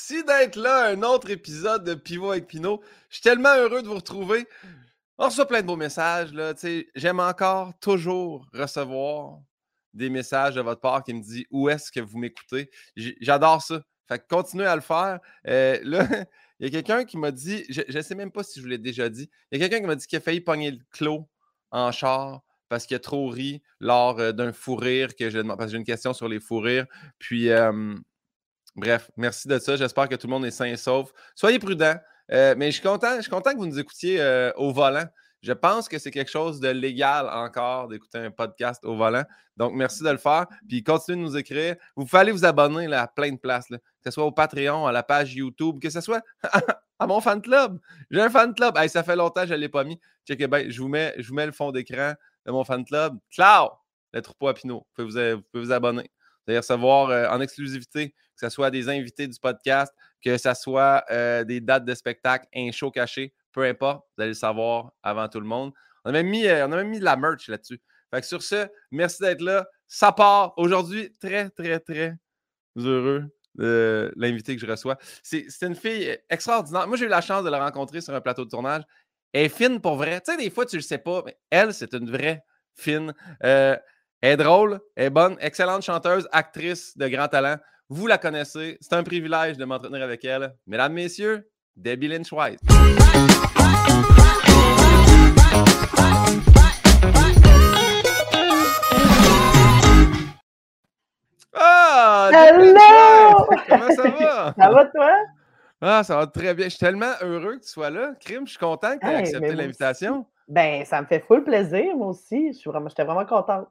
Merci d'être là. Un autre épisode de Pivot avec Pinot. Je suis tellement heureux de vous retrouver. On reçoit plein de beaux messages. Là, J'aime encore toujours recevoir des messages de votre part qui me disent où est-ce que vous m'écoutez. J'adore ça. Fait continuez à le faire. Euh, là, il y a quelqu'un qui m'a dit, je ne sais même pas si je vous l'ai déjà dit, il y a quelqu'un qui m'a dit qu'il a failli pogner le clos en char parce qu'il a trop ri lors euh, d'un fou rire que je parce que j'ai une question sur les fous rires. Puis, bref, merci de ça. J'espère que tout le monde est sain et sauf. Soyez prudents. Euh, mais je suis content, que vous nous écoutiez euh, au volant. Je pense que c'est quelque chose de légal encore d'écouter un podcast au volant. Donc, merci de le faire. Puis, continuez de nous écrire. Vous pouvez vous abonner là, à plein de places, que ce soit au Patreon, à la page YouTube, que ce soit à mon fan club. J'ai un fan club. ça fait longtemps que je ne l'ai pas mis. Checkez bien, je vous mets, je vous mets le fond d'écran de mon fan club. Ciao! Le troupeau à Pinot. Vous pouvez vous, abonner. Vous allez recevoir euh, en exclusivité, que ce soit des invités du podcast, que ce soit euh, des dates de spectacle, un show caché, peu importe, vous allez le savoir avant tout le monde. On a même mis, euh, on a même mis de la merch là-dessus. Fait que sur ce, merci d'être là. Ça part aujourd'hui. Très, très, très heureux de l'invité que je reçois. C'est une fille extraordinaire. Moi, j'ai eu la chance de la rencontrer sur un plateau de tournage. Elle est fine pour vrai. Tu sais, des fois, tu le sais pas, mais elle, c'est une vraie fine. Euh, elle est drôle, elle est bonne, excellente chanteuse, actrice de grand talent. Vous la connaissez. C'est un privilège de m'entretenir avec elle. Mesdames, Messieurs, Debbie Lynch White. Ah! Hello! Comment ça va? ça va toi? Ah, ça va très bien. Je suis tellement heureux que tu sois là. Crime, je suis content que tu aies accepté l'invitation. Ben, ça me fait full plaisir, moi aussi. Je suis vraiment, j'étais vraiment contente.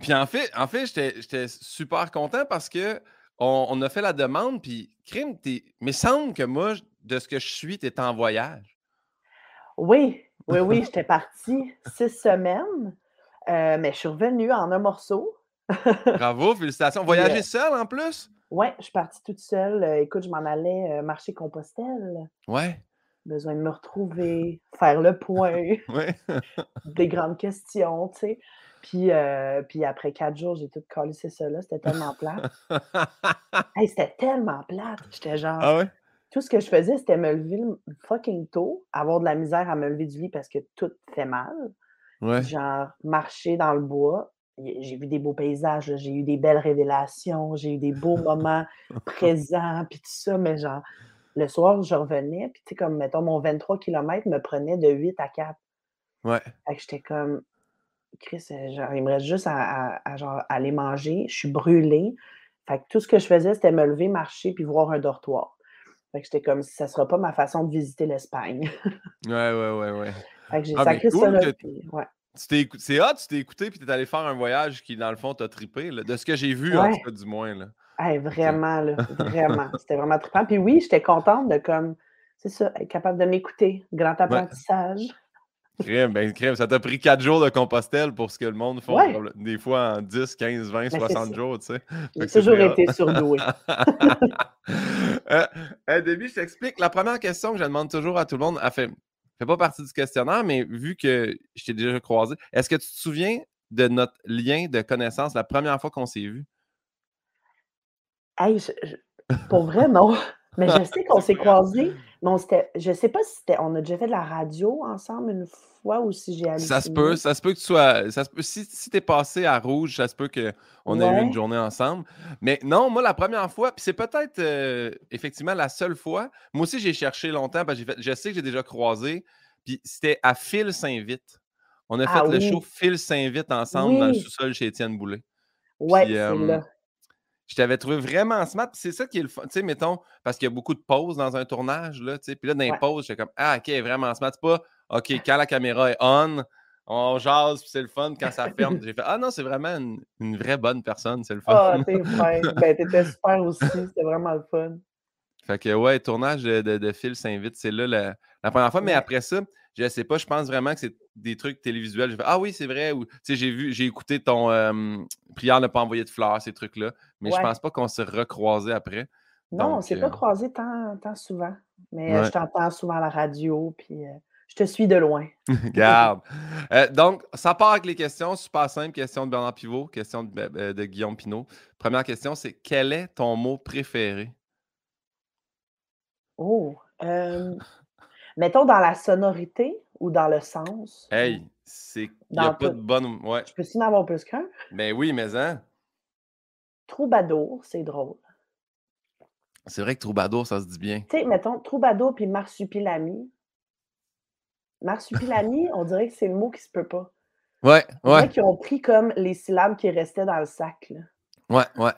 Puis en fait, en fait j'étais super content parce que on, a fait la demande, puis Crime, mais il semble que moi, de ce que je suis, tu es en voyage. Oui, oui, oui, j'étais partie six semaines, euh, mais je suis revenue en un morceau. Bravo, félicitations. Voyager seule en plus? Oui, je suis partie toute seule. Euh, écoute, je m'en allais euh, marcher Compostelle. Ouais. Besoin de me retrouver, faire le point. Ouais. des grandes questions, tu sais. Puis, euh, puis après quatre jours, j'ai tout collé ça là. C'était tellement plate. hey, c'était tellement plate. J'étais genre. Ah ouais? Tout ce que je faisais, c'était me lever fucking tôt, avoir de la misère à me lever du lit parce que tout fait mal. Ouais. Genre, marcher dans le bois, j'ai vu des beaux paysages, j'ai eu des belles révélations, j'ai eu des beaux moments présents, puis tout ça, mais genre, le soir, je revenais, puis tu sais, comme, mettons, mon 23 km me prenait de 8 à 4. Ouais. Fait que j'étais comme, Chris, genre, il me reste juste à, genre, aller manger, je suis brûlée. Fait que tout ce que je faisais, c'était me lever, marcher, puis voir un dortoir. Fait que j'étais comme, ça sera pas ma façon de visiter l'Espagne. ouais, ouais, ouais, ouais. Fait que j'ai ah, sacré ça ouais. C'est hot, tu t'es écouté puis tu es allé faire un voyage qui, dans le fond, t'a trippé. de ce que j'ai vu, en tout cas, du moins. Là. vraiment, là, vraiment. C'était vraiment trippant. Puis oui, j'étais contente de, comme, c'est ça, être capable de m'écouter. Grand apprentissage. Crème, ben, crème, ça t'a pris quatre jours de Compostelle pour ce que le monde font des fois en 10, 15, 20, 60 jours, tu sais. J'ai toujours été surdoué. euh, je t'explique. La première question que je demande toujours à tout le monde, elle fait, fait pas partie du questionnaire, mais vu que je t'ai déjà croisé, est-ce que tu te souviens de notre lien de connaissance la première fois qu'on s'est vu? Hey, pour vrai, non. Mais je sais qu'on s'est croisés. Mais on je sais pas si c'était. On a déjà fait de la radio ensemble une fois ou si j'ai Ça se peut, ça se peut que tu sois. Ça se peut, si si tu es passé à Rouge, ça se peut qu'on ait eu une journée ensemble. Mais non, moi, la première fois, puis c'est peut-être euh, effectivement la seule fois. Moi aussi, j'ai cherché longtemps parce que je sais que j'ai déjà croisé. Puis c'était à Phil Saint-Vite. On a ah fait le show Phil Saint-Vite ensemble dans le sous-sol chez Étienne Boulay. Ouais, c'est là. Je t'avais trouvé vraiment smart. C'est ça qui est le fun. Tu sais, mettons, parce qu'il y a beaucoup de pauses dans un tournage. Là, tu sais. Puis là, dans les pauses, j'étais comme Ah, OK, vraiment smart. C'est pas OK, quand la caméra est on, on jase, puis c'est le fun. Quand ça ferme, j'ai fait Ah non, c'est vraiment une, vraie bonne personne. C'est le fun. Ah, t'es fin. ben, t'étais super aussi. C'était vraiment le fun. Fait que, ouais, tournage de, de, de Phil s'invite. C'est là la, la, première fois. Mais après ça, je sais pas, je pense vraiment que c'est des trucs télévisuels. Ah oui, c'est vrai. Ou, j'ai vu, j'ai écouté ton Prière ne pas envoyer de fleurs, ces trucs-là. Mais je pense pas qu'on s'est recroisé après. Non, on s'est pas euh croisé tant, tant, souvent. Mais je t'entends souvent à la radio, puis je te suis de loin. Garde. Euh, donc, ça part avec les questions. Super simple. Question de Bernard Pivot, question de, euh, de Guillaume Pinault. Première question, c'est quel est ton mot préféré? Oh, mettons dans la sonorité ou dans le sens? Hey, c'est il y a pas tout? de bonne ouais. Je peux-tu en avoir plus qu'un? Ben oui, mais hein. Troubadour, c'est drôle. C'est vrai que troubadour, ça se dit bien. Tu sais, mettons troubadour puis marsupilami. Marsupilami, on dirait que c'est le mot qui se peut pas. Ouais, On ouais, qu'ils ont pris comme les syllabes qui restaient dans le sac, là. ouais, ouais,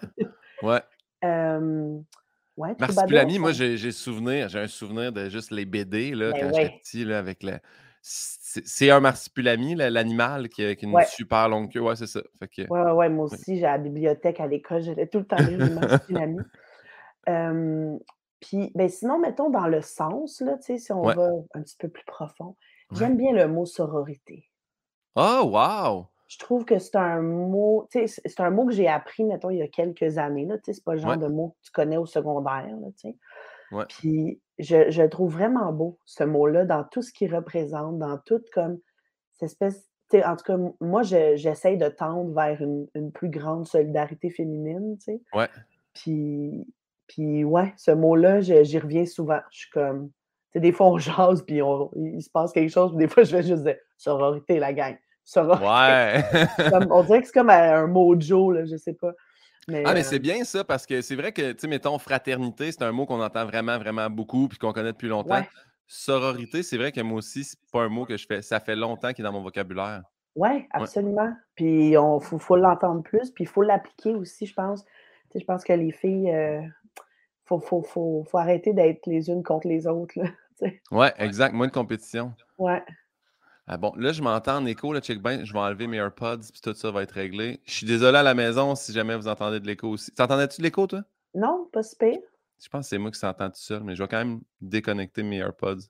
ouais. Hem, ouais, Marsupilami, moi, j'ai souvenir j'ai un souvenir de juste les BD, là, ben quand j'étais petit, là, avec le c'est un marsupilami, la l'animal qui a qui a une ouais. super longue queue, ouais, c'est ça. Fait que Ouais, ouais, moi aussi, j'ai à la bibliothèque à l'école, j'allais tout le temps lire les Marsupilami. Puis, ben, sinon, mettons dans le sens, là, tu sais, si on va un petit peu plus profond, j'aime bien le mot sororité. Oh wow! Je trouve que c'est un mot, c'est un mot que j'ai appris, mettons, il y a quelques années, là, c'est pas le genre Ouais, de mot que tu connais au secondaire, là, ouais, Puis je je trouve vraiment beau, ce mot-là, dans tout ce qu'il représente, dans toute comme cette espèce en tout cas, moi, je j'essaye de tendre vers une une plus grande solidarité féminine, tu sais. ouais. Puis puis ouais, ce mot-là, j'y reviens souvent. Je suis comme tu sais, des fois, on jase, puis on il il se passe quelque chose, puis des fois, je vais juste dire: «Sororité, la gang, sororité». Ouais! Comme on dirait que c'est comme, heu, un mojo, là, je sais pas. Ah, Mais, mais c'est bien ça parce que c'est vrai que, tu sais, mettons fraternité, c'est un mot qu'on entend vraiment, vraiment beaucoup puis qu'on connaît depuis longtemps. ouais, Sororité, c'est vrai que moi aussi, c'est pas un mot que je fais ça fait longtemps qu'il est dans mon vocabulaire. ouais, Ouais, absolument. Puis on faut faut l'entendre plus, puis il faut l'appliquer aussi, je pense. Tu sais, je pense que les filles, heu, faut faut faut faut arrêter d'être les unes contre les autres, là, tu sais. ouais, exact, moins de compétition. Ouais. Ah bon, là, je m'entends en écho, là, check bien, je vais enlever mes AirPods puis tout ça va être réglé. Je suis désolé à la maison si jamais vous entendez de l'écho aussi. T'entendais-tu de l'écho, toi? Non, pas si pire. Je pense que c'est moi qui s'entends tout seul, mais je vais quand même déconnecter mes AirPods.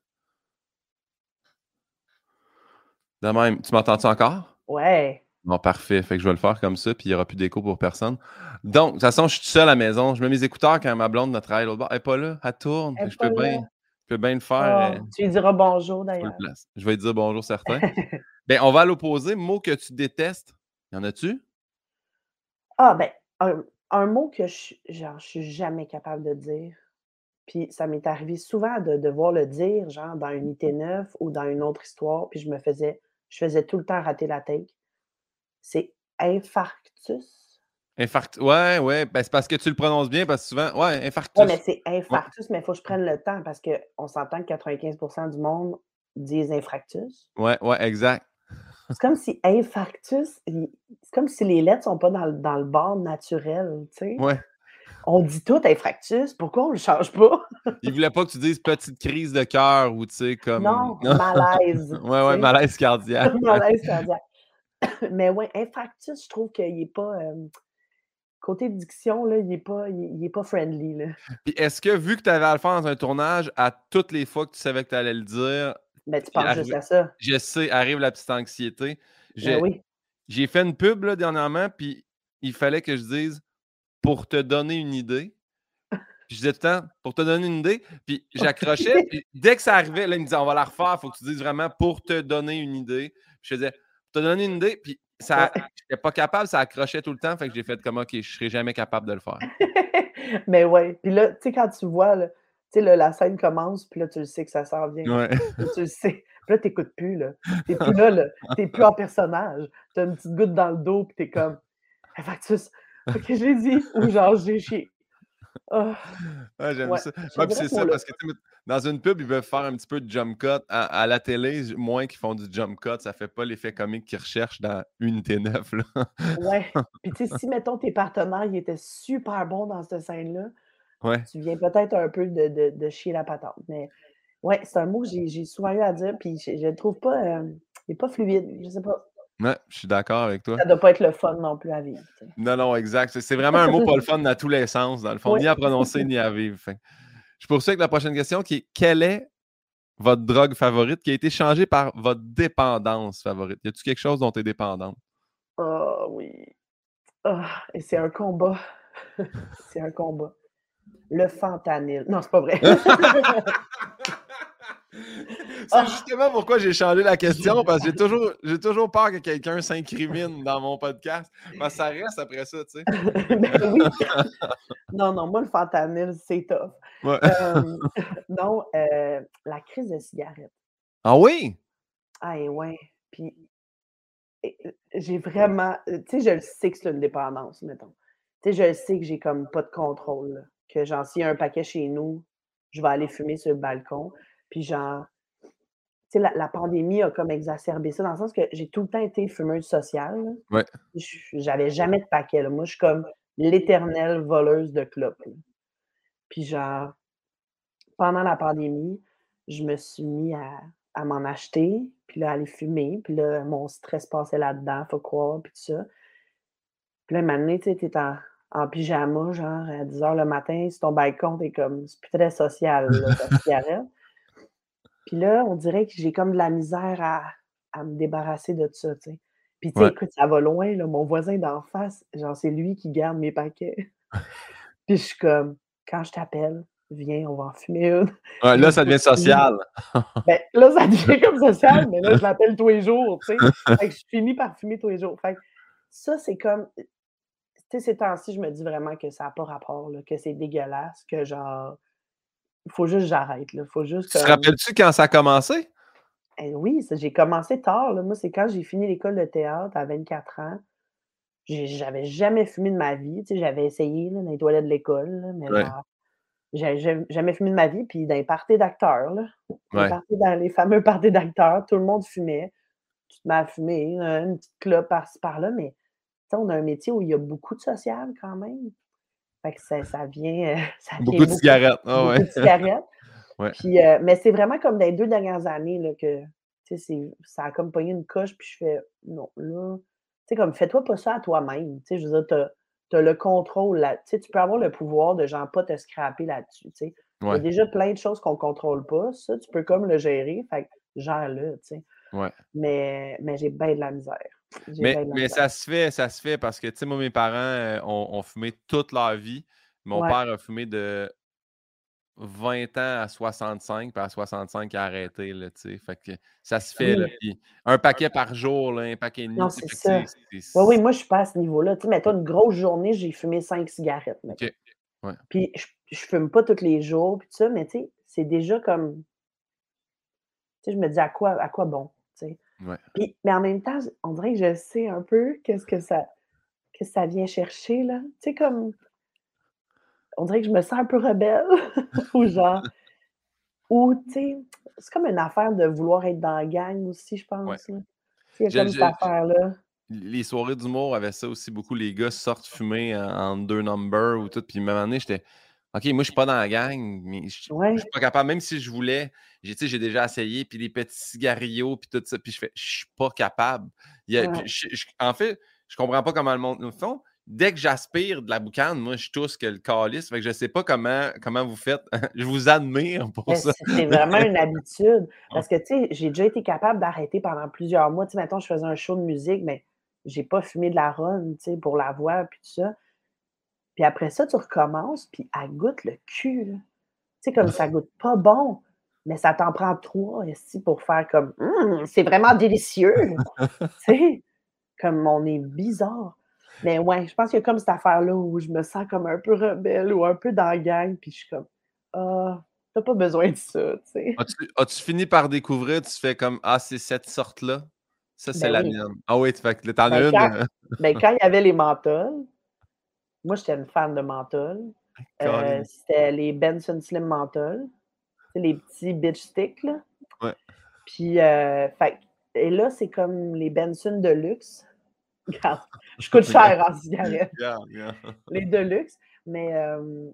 De même, tu m'entends-tu encore? Ouais. Bon, parfait. Fait que je vais le faire comme ça, puis il n'y aura plus d'écho pour personne. Donc, de toute façon, je suis tout seul à la maison. Je mets mes écouteurs quand ma blonde ne travaille l'autre bord. Elle n'est pas là, elle tourne. Elle je peux là. bien, peux bien le faire Oh, euh, tu lui diras bonjour d'ailleurs. Je vais lui dire bonjour certain. Ben, on va à l'opposé. Mot que tu détestes. Y en a-tu? Ah ben, un un mot que je genre, je suis jamais capable de dire, puis ça m'est arrivé souvent de devoir le dire, genre dans un IT neuf ou dans une autre histoire, puis je me faisais je faisais tout le temps rater la take. C'est infarctus? Infarct. Ouais, ouais. Ben, c'est parce que tu le prononces bien, parce que souvent. Ouais, Ouais, mais infarctus. c'est Ouais, infarctus, mais il faut que je prenne le temps parce qu'on s'entend que 95% du monde disent infarctus. ouais, ouais, exact. C'est comme si infarctus, c'est comme si les lettres sont pas dans le dans le bord naturel, tu sais? Ouais. On dit tout infarctus, pourquoi on le change pas? Il voulait pas que tu dises petite crise de cœur ou, tu sais, comme. Non, malaise, ouais, ouais, malaise cardiaque. Malaise cardiaque. Mais ouais, infarctus, je trouve qu'il est pas, hem, côté diction, là, il est pas il est il est pas friendly, là. Puis est-ce que, vu que tu avais à le faire dans un tournage, à toutes les fois que tu savais que tu allais le dire, Ben, tu penses juste à ça. je sais, arrive la petite anxiété. Ben J'ai oui. j'ai fait une pub, là, dernièrement, puis il fallait que je dise: «Pour te donner une idée». Puis je disais tout le temps: «Pour te donner une idée», puis j'accrochais, puis dès que ça arrivait, là, il me disait: «On va la refaire, faut que tu dises vraiment "pour te donner une idée".» Puis je faisais: «Pour te donner une idée», puis ça j'étais pas capable, ça accrochait tout le temps, fait que j'ai fait comme: «OK, je serai jamais capable de le faire». Mais ouais, puis là, tu sais, quand tu vois, là, tu sais, là, la scène commence, puis là, tu le sais que ça s'en vient. Ouais. Là, tu le sais. Puis là, tu écoutes plus, là. Tu es plus là, là. Tu es plus en personnage. Tu as une petite goutte dans le dos, puis tu es comme: «Infarctus, OK, je l'ai dit» ou genre: «J'ai chié». Ah, Ouais, j'aime ouais, ça. Ouais, c'est ce ça, parce que dans une pub, ils veulent faire un petit peu de jump cut. À, à la télé, moins qu'ils font du jump cut, ça fait pas l'effet comique qu'ils recherchent dans Unité 9. Là. Ouais. Puis tu sais, si, mettons, tes partenaires, ils étaient super bons dans cette scène-là, Ouais. tu viens peut-être un peu de de de chier la patente. Mais ouais, c'est un mot que j'ai souvent eu à dire, puis je je le trouve pas, hem, il est pas fluide, je sais pas. Ouais, je suis d'accord avec toi. Ça doit pas être le fun non plus à vivre. Non, non, exact. C'est vraiment un mot pas le fun dans tous les sens, dans le fond, Oui. ni à prononcer ni à vivre. Fait Je poursuis avec la prochaine question qui est quelle est votre drogue favorite qui a été changée par votre dépendance favorite? Y a-t-il quelque chose dont tu es dépendante? Ah oui. Ah et c'est un combat. C'est un combat. Le fentanyl. Non, c'est pas vrai. C'est justement pourquoi j'ai changé la question, parce que j'ai toujours, j'ai toujours peur que quelqu'un s'incrimine dans mon podcast. Parce que ça reste après ça, tu sais. Ben oui. Non, non, moi, le fentanyl, c'est tough. Euh, non, euh, la crise de cigarette. Ah oui? Ah, ouais. Puis, j'ai vraiment. Tu sais, je le sais que c'est une dépendance, mettons. Tu sais, je le sais que j'ai comme pas de contrôle. Que, genre, s'il y a un paquet chez nous, je vais aller fumer sur le balcon. Puis, genre, sais, la, pandémie a comme exacerbé ça, dans le sens que j'ai tout le temps été fumeuse sociale. Ouais. J'avais jamais de paquet. Là. Moi, je suis comme l'éternelle voleuse de clopes. Puis, genre, pendant la pandémie, je me suis mis à, à m'en acheter, puis là, aller fumer. Puis là, mon stress passait là-dedans, faut croire, puis tout ça. Puis là, maintenant, tu sais, t'es en, en pyjama, genre, à 10 h le matin, sur ton balcon, t'es comme, c'est plus très social, là, ta cigarette. Puis là, on dirait que j'ai comme de la misère à, à me débarrasser de ça, tu sais. Puis, tu sais, écoute, ça va loin, là. Mon voisin d'en face, genre, c'est lui qui garde mes paquets. Puis je suis comme, quand je t'appelle, viens, on va en fumer une. là, ça devient social. ben, là, ça devient comme social, mais là, je l'appelle tous les jours, tu sais. Fait que je finis par fumer tous les jours. Fait que ça, c'est comme, tu sais, ces temps-ci, je me dis vraiment que ça n'a pas rapport, là, que c'est dégueulasse, que genre, faut juste que j'arrête. Il faut juste. Tu te rappelles-tu quand ça a commencé? Eh oui, j'ai commencé tard. Là. Moi, c'est quand j'ai fini l'école de théâtre à 24 ans. J'avais jamais fumé de ma vie. Tu sais, j'avais essayé là, dans les toilettes de l'école, mais j'avais jamais fumé de ma vie. Puis dans les parties d'acteurs, dans les fameux parties d'acteurs, tout le monde fumait. Tu te mets à fumer, une petite clope par-ci par-là, mais on a un métier où il y a beaucoup de social quand même. Fait que ça, ça vient. Euh, ça beaucoup, de cigarettes. Ah beaucoup de cigarettes. Puis, euh, mais c'est vraiment comme dans les deux dernières années là, que ça a comme pogné une coche, puis je fais non, là. Tu sais, comme fais-toi pas ça à toi-même. Tu sais, je veux dire, tu as, le contrôle là. Tu sais, tu peux avoir le pouvoir de genre pas te scraper là-dessus. Tu sais. Il y a déjà plein de choses qu'on contrôle pas. Ça, tu peux comme le gérer. Fait que gère-le, tu sais. Mais, mais j'ai bien de la misère. Mais, mais ça se fait, ça se fait parce que, tu sais, moi, mes parents euh, ont, fumé toute leur vie. Mon père a fumé de 20 ans à 65, puis à 65, il a arrêté, là, tu sais. Fait que ça se fait, là. un paquet par jour, là, un paquet de nuit. Non, c'est ça. Oui, oui, moi, je suis pas à ce niveau-là. Tu sais, mettons, une grosse journée, j'ai fumé 5 cigarettes, OK. Ouais. Puis je, je fume pas tous les jours, puis tout ça, mais tu sais, c'est déjà comme... Tu sais, je me dis, à quoi, à quoi bon, mais en même temps, on dirait que je sais un peu qu'est-ce que ça, que ça vient chercher, là. Tu sais, comme. On dirait que je me sens un peu rebelle, ou genre. ou, tu sais, c'est comme une affaire de vouloir être dans la gang aussi, je pense. Il y a comme cette affaire-là. Les soirées d'humour avaient ça aussi beaucoup. Les gars sortent fumer en, deux numbers ou tout. Puis, moment donné, j'étais. OK, moi, je suis pas dans la gang, mais je suis pas capable. Même si je voulais, j'ai déjà essayé, puis les petits cigarios, puis tout ça, puis je fais, je suis pas capable. en fait, je comprends pas comment le monde nous font. Dès que j'aspire de la boucane, moi, je tousse que le calice. Fait que je sais pas comment, comment vous faites. je vous admire pour ça. C'est vraiment une habitude. Parce que, tu sais, j'ai déjà été capable d'arrêter pendant plusieurs mois. Tu sais, maintenant, je faisais un show de musique, mais j'ai pas fumé de la run, tu sais, pour la voix, puis tout ça. Puis après ça, tu recommences, puis elle goûte le cul. Tu sais, comme ça goûte pas bon, mais ça t'en prend trois ici pour faire comme hum, c'est vraiment délicieux. tu sais, comme on est bizarre. Mais ouais, je pense qu'il y a comme cette affaire-là où je me sens comme un peu rebelle ou un peu dans la gang, puis je suis comme Ah, t'as pas besoin de ça, tu sais. As-tu, fini par découvrir, tu fais comme Ah, c'est cette sorte-là? Ça, c'est ben la mienne. Ah oui, tu fais que t'en as ben, une. ben, quand il y avait les menthols, moi, j'étais une fan de menthol. Euh, c'était les Benson Slim Menthol. les petits bitch sticks, là. Ouais. Puis, euh, fait, et là, c'est comme les Benson de luxe. Regarde, je coûte cher en cigarette. Les de luxe. Mais, euh,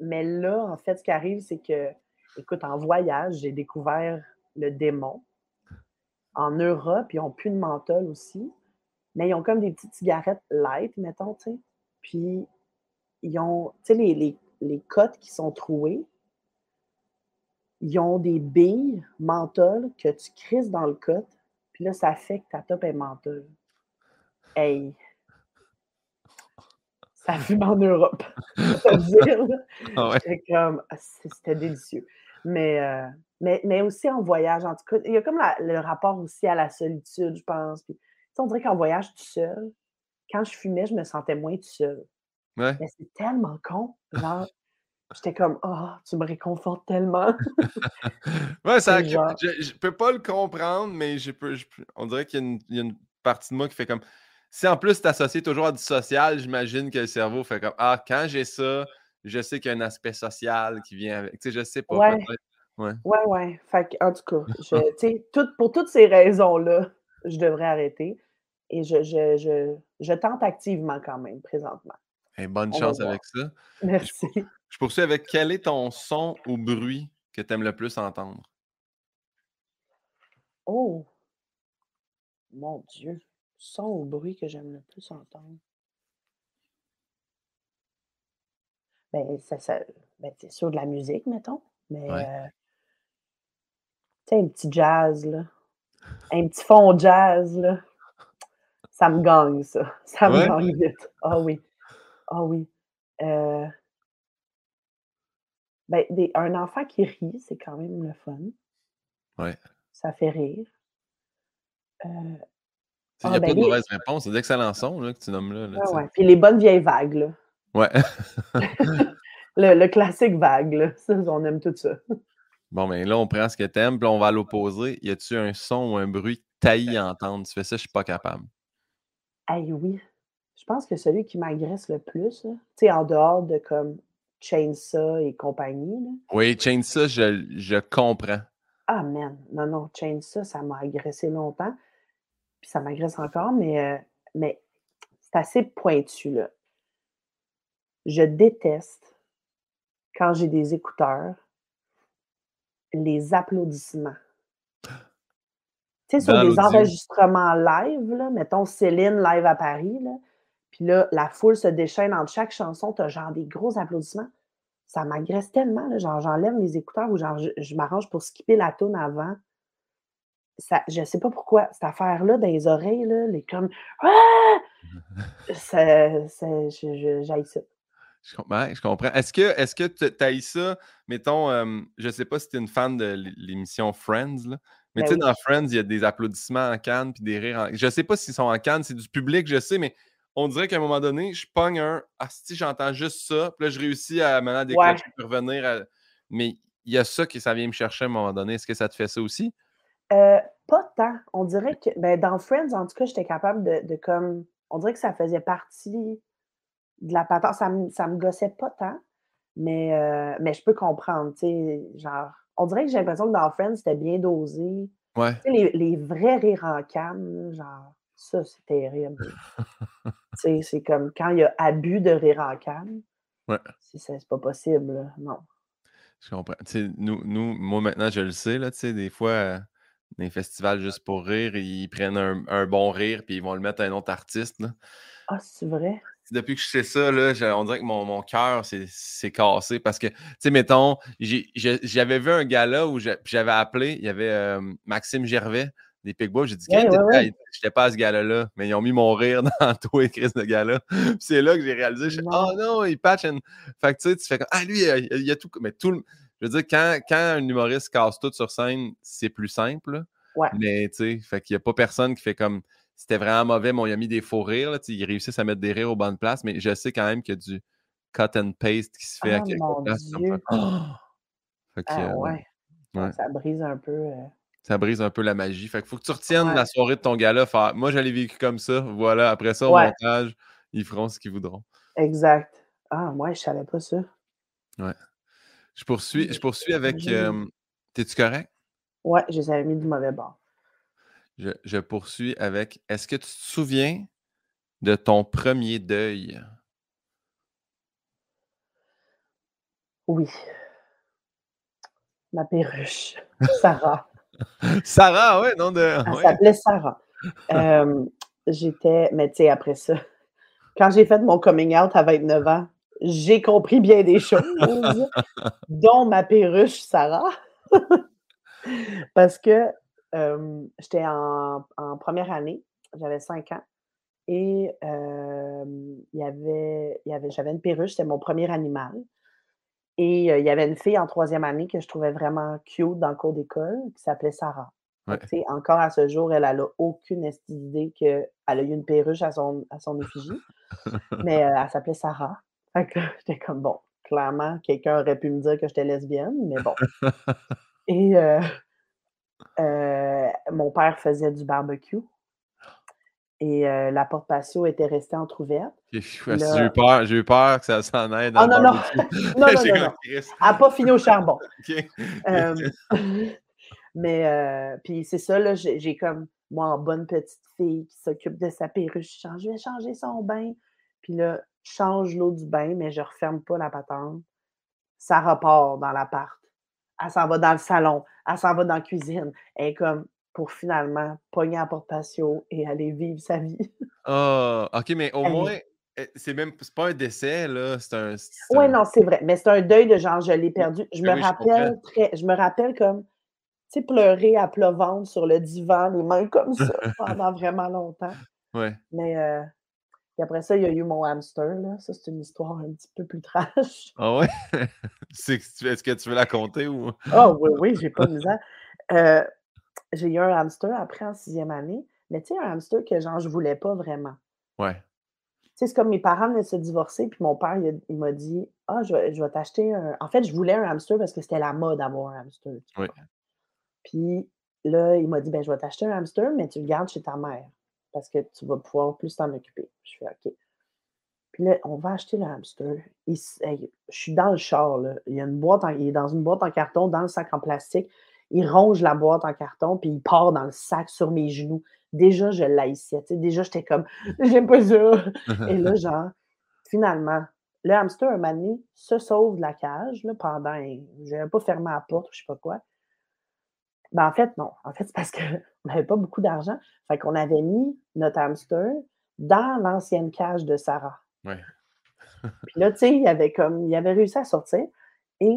mais là, en fait, ce qui arrive, c'est que, écoute, en voyage, j'ai découvert le démon. En Europe, ils n'ont plus de menthol aussi. Mais ils ont comme des petites cigarettes light, mettons, tu sais. Puis, ils ont, tu sais, les, les, les côtes qui sont trouées, ils ont des billes menthol que tu crises dans le côte, puis là, ça fait que ta top est menthol. Hey! Ça fume en Europe. ah comme, ah, c'était délicieux. Mais, euh, mais, mais aussi en voyage, en tout cas, il y a comme la- le rapport aussi à la solitude, je pense. Puis, on dirait qu'en voyage tout seul, quand je fumais, je me sentais moins tout seul. Ouais. Mais c'est tellement con. Genre, j'étais comme, oh, tu me réconfortes tellement. Ouais, ça genre- je, je peux pas le comprendre, mais je peux, je peux- on dirait qu'il y, a une- il y a une partie de moi qui fait comme. Si en plus tu associé toujours à du social, j'imagine que le cerveau fait comme Ah, quand j'ai ça, je sais qu'il y a un aspect social qui vient avec. Tu sais, je sais pas. Ouais. Ouais. Ouais, ouais. Fait que, en tout cas, je, pour toutes ces raisons-là, je devrais arrêter. Et je, je, je, je tente activement quand même, présentement. Hey, bonne On chance avec ça. Merci. Je poursuis avec quel est ton son ou bruit que tu aimes le plus entendre? Oh! Mon Dieu. Son ou bruit que j'aime le plus entendre? Ben, ça, ça, ben, c'est sûr de la musique, mettons. Mais, Ouais. euh, tu sais, un petit jazz, là. Un petit fond jazz, là. Ça me gagne, ça. Ça me gagne vite. Ah oui. Ah oui. Euh, ben, des- un enfant qui rit, c'est quand même le fun. Ouais. Ça fait rire. Euh, Il n'y Ah, a ben pas de les- mauvaise réponse. C'est d'excellents sons là, que tu nommes là. là, ouais. Puis les bonnes vieilles vagues, là. Ouais. Le, le classique vague, là. Ça, on aime tout ça. Bon, mais là, on prend ce que t'aimes, puis on va à l'opposé. Y a-tu un son ou un bruit taillis à entendre? Tu fais ça, je suis pas capable. Aïe, oui. Je pense que celui qui m'agresse le plus, tu sais, en dehors de comme Chainsaw et compagnie, là. Oui, Chainsaw, je, je comprends. Ah, man. Non, non, Chainsaw, ça m'a agressé longtemps. Puis ça m'agresse encore, mais, euh, mais c'est assez pointu, là. Je déteste quand j'ai des écouteurs, les applaudissements. Tu sais, sur des enregistrements live, là, mettons Céline live à Paris, là, puis là, la foule se déchaîne entre chaque chanson, tu as genre des gros applaudissements. Ça m'agresse tellement, là, genre j'enlève mes écouteurs ou genre je, je m'arrange pour skipper la tune avant. Ça, je sais pas pourquoi, cette affaire-là, dans les oreilles, là, les comme Ah! Ça, ça, je, ça. Je, comprends. Est-ce que est-ce que tu as ça, mettons, euh, je sais pas si tu es une fan de l'é- l'émission Friends, là, mais Ben tu sais, oui. dans Friends, il y a des applaudissements en canne puis des rires en... Je sais pas s'ils sont en canne, c'est du public, je sais, mais on dirait qu'à un moment donné, je pogne un Ah, si j'entends juste ça, puis là, je réussis à maintenant déclencher puis revenir à... Mais il y a ça que ça vient me chercher à un moment donné. Est-ce que ça te fait ça aussi? Euh, pas tant. On dirait que ben, dans Friends, en tout cas, j'étais capable de, de comme. On dirait que ça faisait partie de la patente. Ça me, ça me gossait pas tant, mais, euh, mais je peux comprendre. tu sais, Genre, on dirait que j'ai l'impression que dans Friends, c'était bien dosé. Ouais. Tu sais, les, les vrais rires en canne, genre, ça, c'est terrible. Tu sais, c'est comme quand il y a abus de rire en canne. Ouais. C'est c'est pas possible, là. non. Je comprends. Tu sais, nous, nous, moi maintenant, je le sais, là, tu sais, des fois, euh, dans les festivals juste pour rire, ils prennent un, un bon rire puis ils vont le mettre à un autre artiste. là. Ah, c'est vrai? Depuis que je sais ça, là, on dirait que mon, mon cœur s'est cassé parce que, tu sais, mettons, j'avais vu un gars-là où j'avais appelé, il y avait euh, Maxime Gervais des Pigbois. J'ai dit, Ouais, Chris, ouais, ouais. hey, j'étais pas à ce gars-là, mais ils ont mis mon rire dans toi et Chris de gars-là. Puis c'est là que j'ai réalisé, je oh non, il patch. une- Fait que tu sais, tu fais comme, ah lui, il y a, tout. Mais tout le- Je veux dire, quand, quand un humoriste casse tout sur scène, c'est plus simple. Ouais. Mais tu sais, fait qu'il n'y a pas personne qui fait comme c'était vraiment mauvais, mais on y a mis des faux rires. Là, ils réussissent à mettre des rires aux bonnes places, mais je sais quand même qu'il y a du cut and paste qui se fait à Ah, quelques mon places. Oh! Fait que, Ah, euh, ouais. ouais. Ça brise un peu. euh, ça brise un peu la magie. Fait qu'il faut que tu retiennes Ouais. la soirée de ton gala. Faire, moi, j'allais vécu comme ça. Voilà. Après ça, au Ouais. montage, ils feront ce qu'ils voudront. Exact. Ah, moi, je savais pas ça. Je poursuis, je poursuis avec. Euh, T'es-tu correct? Ouais, je les avais mis du mauvais bord. Je, je poursuis avec. Est-ce que tu te souviens de ton premier deuil? Oui. Ma perruche. Sarah. Sarah, ouais, non de. Elle ouais. s'appelait Sarah. Euh, J'étais. Mais tu sais, après ça, quand j'ai fait mon coming out à 29 ans, j'ai compris bien des choses, dont ma perruche Sarah. Parce que euh, j'étais en, en première année, j'avais 5 ans, et euh, y avait, y avait, j'avais une perruche, c'était mon premier animal. Et euh, il y avait une fille en troisième année que je trouvais vraiment cute dans le cours d'école qui s'appelait Sarah. Ouais. Encore à ce jour, elle n'a aucune d'idée qu'elle a eu une perruche à son, à son effigie. mais euh, elle s'appelait Sarah. J'étais comme, bon, clairement, quelqu'un aurait pu me dire que j'étais lesbienne, mais bon. Et euh, euh, mon père faisait du barbecue. Et euh, la porte patio était restée entrouverte. J'ai eu peur, j'ai eu peur que ça s'en aille dans Ah non, non, non, non, non, Elle n'a pas fini au charbon. Euh, mais puis c'est ça, là, j'ai comme moi en bonne petite fille qui s'occupe de sa perruche, je change, je vais changer son bain. Puis là, je change l'eau du bain, mais je referme pas la patente. Ça repart dans l'appart. Elle s'en va dans le salon, elle s'en va dans la cuisine. Elle est comme pour finalement pogner à la porte patio et aller vivre sa vie. Ah, ok, mais au Elle moins, eh, c'est même pas un décès, là. C'est un. Oui, un- non, c'est vrai. Mais c'est un deuil de genre, je l'ai perdu. Je me Ben je rappelle très, je me rappelle comme, tu sais, pleurer à plat ventre sur le divan, les mains comme ça, pendant vraiment longtemps. Ouais. Mais euh, puis après ça, il y a eu mon hamster, là. Ça, c'est une histoire un petit peu plus trash. Ah ouais? Est-ce que tu veux la compter ou? Ah oui, oui, j'ai pas de misère. Euh, j'ai eu un hamster après en sixième année. Mais tu sais, un hamster que genre, je voulais pas vraiment. Ouais. Tu sais, c'est comme mes parents venaient de se divorcer, puis mon père, il, m'a dit Ah, je vais, je vais t'acheter un. En fait, je voulais un hamster parce que c'était la mode d'avoir un hamster. Oui. Puis là, il m'a dit ben, Je vais t'acheter un hamster, mais tu le gardes chez ta mère parce que tu vas pouvoir plus t'en occuper. Je fais OK. Puis là, on va acheter le hamster. Il s- hey, je suis dans le char, là. Il, y a une boîte en- il est dans une boîte en carton, dans le sac en plastique. Il ronge la boîte en carton, puis il part dans le sac sur mes genoux. Déjà, je l'haïssais. Déjà, j'étais comme J'aime pas ça. Et là, genre, finalement, le hamster, un moment donné, se sauve de la cage là, pendant. Je n'avais pas fermé la porte ou je sais pas quoi. Ben, en fait, non. En fait, c'est parce qu'on n'avait pas beaucoup d'argent. Fait qu'on avait mis notre hamster dans l'ancienne cage de Sarah. Ouais. Puis là, tu sais, il avait comme. Il avait réussi à sortir. Et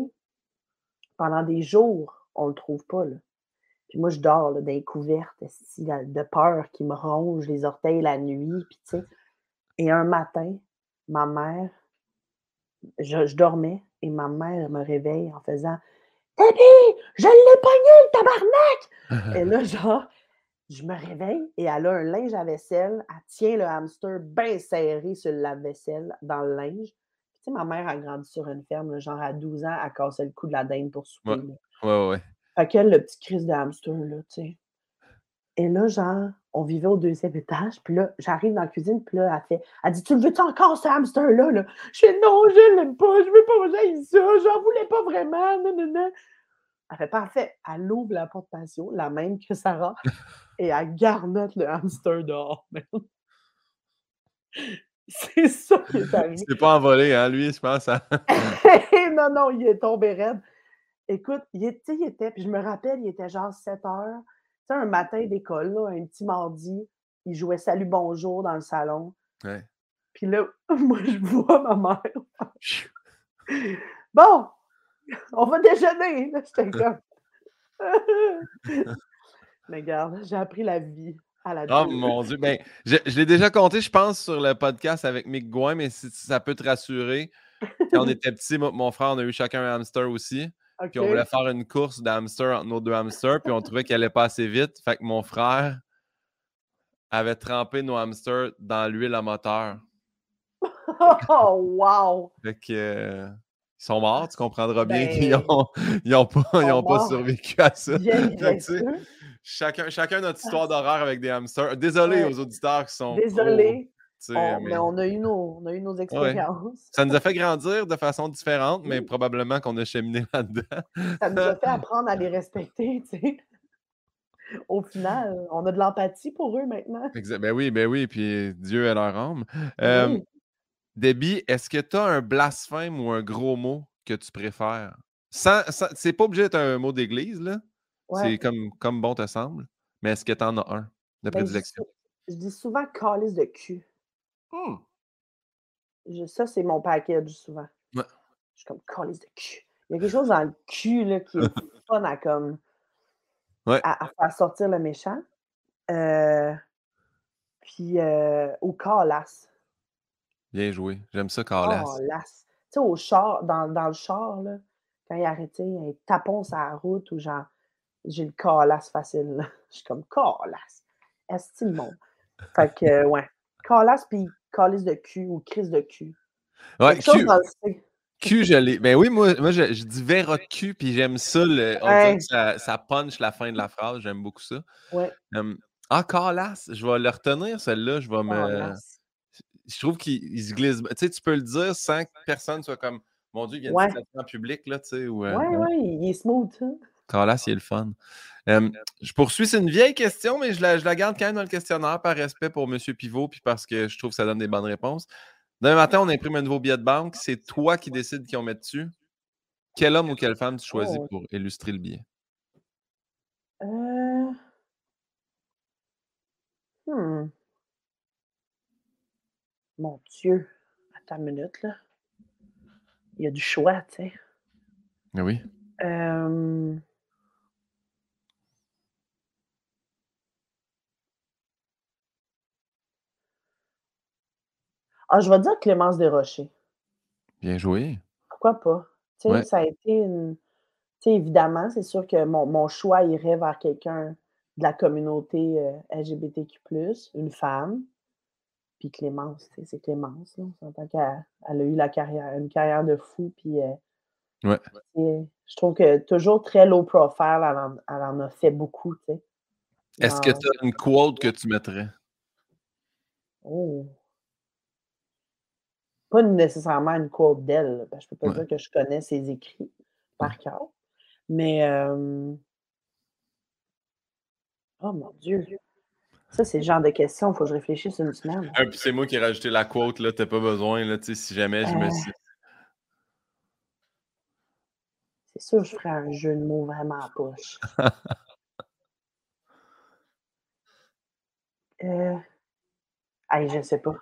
pendant des jours, on le trouve pas, là. Puis moi, je dors là, dans les couvertes, de peur qu'il me ronge les orteils la nuit. Puis tu sais. Et un matin, ma mère, je, je dormais et ma mère me réveille en faisant Debbie, je l'ai pogné, le tabarnak! Et là, genre, je me réveille et elle a un linge à vaisselle. Elle tient le hamster bien serré sur le lave-vaisselle dans le linge. Puis, tu sais, ma mère a grandi sur une ferme, là, genre à 12 ans, elle cassait le cou de la dinde pour souper. Ouais. là. Ouais, ouais. Fait qu'elle, le petit crise de hamster, là, tu sais. Et là, genre, on vivait au deuxième étage, puis là, j'arrive dans la cuisine, puis là, elle fait, elle dit, tu le veux-tu encore, ce hamster-là? Là? Je fais, non, je l'aime pas, je veux pas, j'aime ça, j'en voulais pas vraiment, non, non, non. Elle fait, parfait. Elle ouvre la porte patio, la même que Sarah, et elle garnotte le hamster dehors. C'est ça qui est arrivé. C'est pas envolé, hein, lui, je pense. hein? non, non, il est tombé raide. Écoute, il était, il était, puis je me rappelle, il était genre 7 heures. Sais, un matin d'école, là, un petit mardi, il jouait Salut Bonjour dans le salon. Ouais. Puis là, moi, je vois ma mère. Bon, on va déjeuner. J'étais comme. Mais regarde, j'ai appris la vie à la Oh mon Dieu. Ben, je, je l'ai déjà compté, je pense, sur le podcast avec Mick Gouin, mais si, ça peut te rassurer. Quand on était petits, mon frère, on a eu chacun un hamster aussi. Puis on voulait faire une course d'hamster entre nos deux hamsters, puis on trouvait qu'elle allait pas assez vite. Fait que mon frère avait trempé nos hamsters dans l'huile à moteur. Oh, wow! Fait que euh, ils sont morts, tu comprendras bien Ben, qu'ils ont, ils ont pas, ils ont pas survécu à ça. Bien chacun, chacun notre histoire d'horreur avec des hamsters. Désolé Ouais. aux auditeurs qui sont. sais, On- mais mais on a eu nos, on a eu nos expériences. Ça nous a fait grandir de façon différente, mais Oui. probablement qu'on a cheminé là-dedans. Ça nous a fait apprendre à les respecter, tu sais. Au final, on a de l'empathie pour eux maintenant. Exa- Ben oui, ben oui, puis Dieu est leur âme. Euh, Oui. Debbie, est-ce que tu as un blasphème ou un gros mot que tu préfères? Sans, sans- c'est pas obligé d'être un mot d'église, là. Ouais. C'est comme, comme bon te semble. Mais est-ce que tu en as un de Ben, je, prédilection? sou- je dis souvent calice de cul. Je- ça, c'est mon package souvent. Ouais. Je suis comme calice de cul. Il y a quelque chose dans le cul là, qui est fun à, comme, Ouais. à, à faire sortir le méchant. Euh, puis, euh, ou calasse. Bien joué. J'aime ça, Carlas. Calasse. sais, au char, dans, dans le char, là, quand il arrêtait, il tapon sur la route ou genre, j'ai le calasse facile. Là. Je suis comme calasse. Est-ce le monde? Fait que, euh, ouais. Calasse puis calice de cul ou crise de cul. Ouais, Quelque chose Q, dans le style. Q, je l'ai. Ben oui, moi, moi je, je dis Vera Q, puis j'aime ça. Le, on Ouais. que ça, ça punch la fin de la phrase. J'aime beaucoup ça. Ouais, Hum, ah, Carlas, je vais le retenir, celle-là. Je vais me. Je trouve qu'il il se glisse. Tu sais, tu peux le dire sans que personne soit comme Mon Dieu, il vient de Ouais. ça en public, là, tu sais. Ou, euh, Ouais, ouais. ouais, il est smooth, hein. Carlas, il est le fun. Je poursuis, c'est une vieille question, mais je la, je la garde quand même dans le questionnaire par respect pour M. Pivot, puis parce que je trouve que ça donne des bonnes réponses. Demain matin, on imprime un nouveau billet de banque. C'est toi qui décides qui on met dessus. Quel homme ou quelle femme tu choisis Oh. pour illustrer le billet? Euh... Hmm. Mon Dieu. Attends une minute, là. Il y a du choix, tu sais. Ah Oui. Euh... Ah, je vais dire Clémence Desrochers. Bien joué. Pourquoi pas? Tu sais, Ouais. ça a été une. Tu sais, évidemment, c'est sûr que mon, mon choix irait vers quelqu'un de la communauté euh, LGBTQ, une femme. Puis Clémence, c'est Clémence. Là. On s'entend qu'elle elle a eu la carrière, une carrière de fou. Puis, euh, Ouais. je trouve que toujours très low profile, elle en, elle en a fait beaucoup. tu sais. Est-ce que tu as une quote que tu mettrais? Oh. Pas nécessairement une quote d'elle. là, parce que Je peux pas Ouais. dire que je connais ses écrits par cœur. Mais euh, Oh mon Dieu. Ça, c'est le genre de questions, il faut que je réfléchisse une semaine. Ah, puis c'est moi qui ai rajouté la quote, là. T'as pas besoin, là, tu sais, si jamais je me Euh. suis. C'est sûr, je ferais un jeu de mots vraiment en poche. euh... Hey, je sais pas.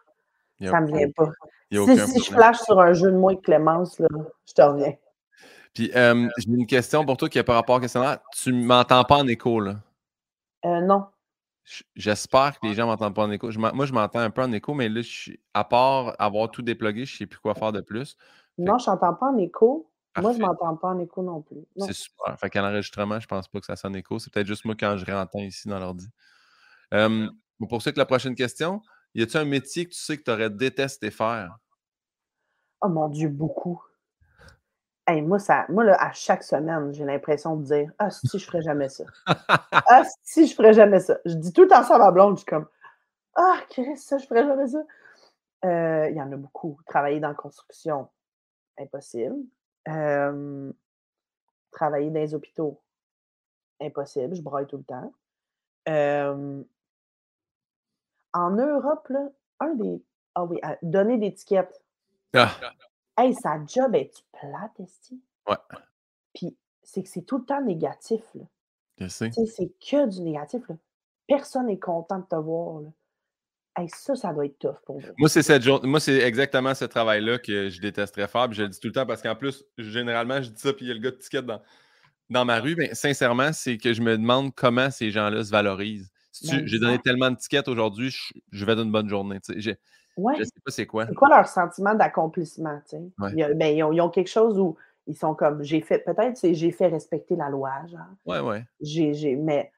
Ça me vient pas. Si, si je flash sur un jeu de mots avec Clémence, là, je te reviens. Puis euh, j'ai une question pour toi qui est par rapport au questionnaire. Tu m'entends pas en écho, là? Euh, non. J'espère que les gens m'entendent pas en écho. Je moi, je m'entends un peu en écho, mais là, je suis- à part avoir tout déplugué, je sais plus quoi faire de plus. Non, je t'entends pas en écho. Moi, je Parfait. m'entends pas en écho non plus. C'est super. Fait qu'à l'enregistrement, je pense pas que ça sonne écho. C'est peut-être juste moi quand je réentends ici dans l'ordi. Euh, avec la prochaine question. Y a-t-il un métier que tu sais que tu aurais détesté faire? Oh mon Dieu, beaucoup. Hey, moi, ça, moi là, à chaque semaine, j'ai l'impression de dire Ah, si, je ferais jamais ça. Ah, si, je ferais jamais ça. Je dis tout le temps ça à ma blonde. Je suis comme Ah, Chris, ça, je ferais jamais ça. Euh, Il y en a beaucoup. Travailler dans la construction, impossible. Euh, travailler dans les hôpitaux, impossible. Je braille tout le temps. Euh, en Europe, là, un des. Ah oui, à- donner des tickets. Ah, Hey, sa job est plate, esti? Ouais. Puis c'est que c'est tout le temps négatif, là. je sais. C'est que du négatif, là. Personne n'est content de te voir, là. Hey, ça, ça doit être tough pour vous. Moi, c'est cette jour- Moi, c'est exactement ce travail-là que je détesterais faire. Puis je le dis tout le temps parce qu'en plus, généralement, je dis ça, puis il y a le gars de ticket dans, dans ma rue. Mais sincèrement, c'est que je me demande comment ces gens-là se valorisent. Ben, J'ai donné tellement de tickets aujourd'hui, je, je vais d'une bonne journée. Je, je sais pas c'est quoi. C'est quoi leur sentiment d'accomplissement? Ouais. Ben, ils, ont, ils ont quelque chose où ils sont comme, j'ai fait, peut-être c'est j'ai fait respecter la loi, genre. Ouais, ouais. J'ai, j'ai, mais,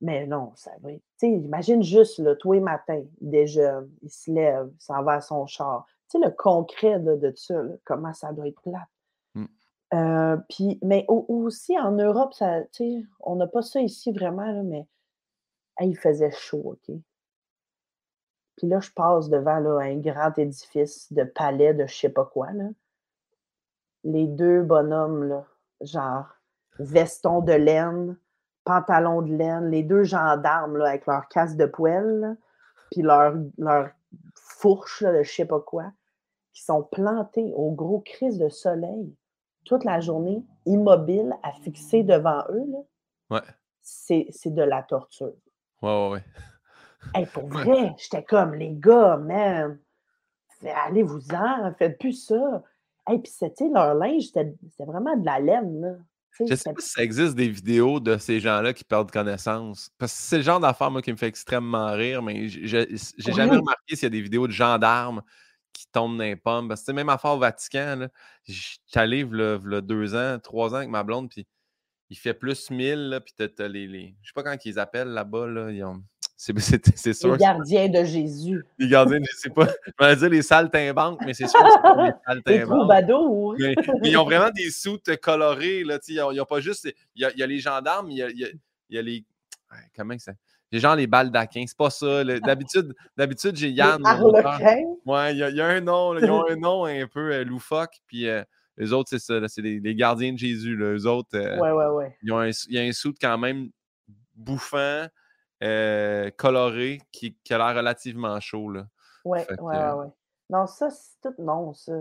mais non, ça va être. Tu sais, imagine juste, là, tous les matins, il déjeune, il se lève, il s'en va à son char. Tu sais, le concret là, de ça, là, comment ça doit être plate. Mm. Euh, puis, mais au- aussi en Europe, ça, on n'a pas ça ici vraiment, là, mais hey, il faisait chaud, OK? Puis là, je passe devant là, un grand édifice de palais de je sais pas quoi, là. Les deux bonhommes, là, genre veston de laine, pantalon de laine, les deux gendarmes là, avec leur casque de poêle, puis leur, leur fourche là, de je sais pas quoi, qui sont plantés au gros crise de soleil toute la journée, immobiles, à fixer devant eux, là, Ouais. c'est c'est de la torture. Ouais, ouais, ouais. Hey, pour vrai, j'étais comme, les gars, man, allez-vous-en, faites plus ça. Hey, puis c'était leur linge, c'était vraiment de la laine, là. Je sais pas si ça existe des vidéos de ces gens-là qui perdent connaissance. Parce que c'est le genre d'affaire, moi, qui me fait extrêmement rire, mais j'ai jamais remarqué s'il y a des vidéos de gendarmes qui tombent dans les pommes. Parce que c'est même affaire au Vatican. Là. J'étais allé il y a deux ans, trois ans avec ma blonde, puis il fait plus 1000, là, puis t'as, les, les... Je sais pas quand ils appellent là-bas, là. Ils ont... c'est, sûr. Les gardiens de Jésus. Les gardiens, je sais pas. Je vais dire les saltimbanques, mais c'est sûr que c'est pas les saltimbanques. Les. Mais, mais, ils ont vraiment des soutes colorées, là. Ils n'ont pas juste... Il y, a, il y, a, les gendarmes, il y a, il y a, les... Comment ça... J'ai genre les balles d'Aquin, c'est pas ça. D'habitude, d'habitude, j'ai Yann. Ouais, il y, a, il y, a un nom, ils ont un nom un peu euh, loufoque, puis euh, les autres, c'est ça, c'est les, gardiens de Jésus. Là. Eux autres, euh, ouais, ouais, ouais. Ils ont un, il y a un soute quand même bouffant, euh, coloré, qui, qui a l'air relativement chaud. Là. Ouais, ouais, ouais, ouais. Non, ça, c'est tout non, ça.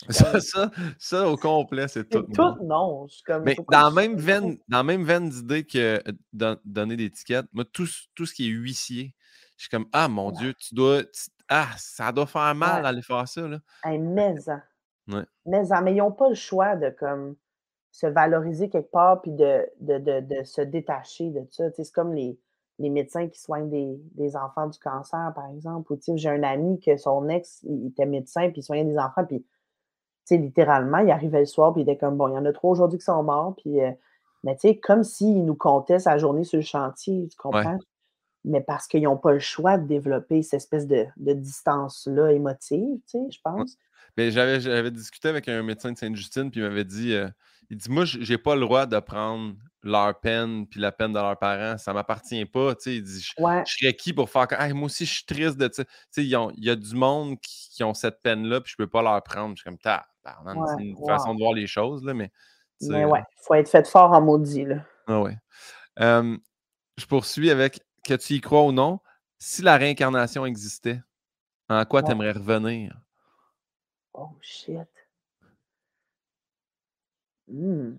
Ça, ça, ça, au complet, c'est tout. Tout non. Comme, Mais dans la même veine, dans même veine d'idée que de donner des tickets, moi, tout, tout ce qui est huissier, je suis comme Ah mon Dieu, tu dois. ah, ça doit faire mal d'aller faire ça. Là. Hey, mais, mais, mais ils n'ont pas le choix de comme se valoriser quelque part puis de, de, de, de se détacher de ça. C'est comme les, les médecins qui soignent des, des, enfants du cancer, par exemple. Ou j'ai un ami que son ex il était médecin puis il soignait des enfants. Puis littéralement, il arrivait le soir puis il était comme bon, il y en a trois aujourd'hui qui sont morts. Puis, euh, mais tu sais, comme s'il nous comptait sa journée sur le chantier, tu comprends? mais parce qu'ils n'ont pas le choix de développer cette espèce de, de distance-là émotive, tu sais, je pense. J'avais, j'avais discuté avec un médecin de Sainte-Justine, puis il m'avait dit euh, il dit, moi, j'ai pas le droit de prendre leur peine puis la peine de leurs parents. Ça m'appartient pas. Tu sais, il dit, je, serais qui pour faire hey, moi aussi, je suis triste de ça. Tu sais, il y a du monde qui, qui ont cette peine-là, puis je peux pas leur prendre. Je suis comme, ta, c'est une façon de voir les choses, là, mais. Mais ouais, il faut être fait fort en maudit, là. Ah ouais. je poursuis avec que tu y crois ou non, si la réincarnation existait, en quoi tu aimerais revenir? Oh shit. Hmm.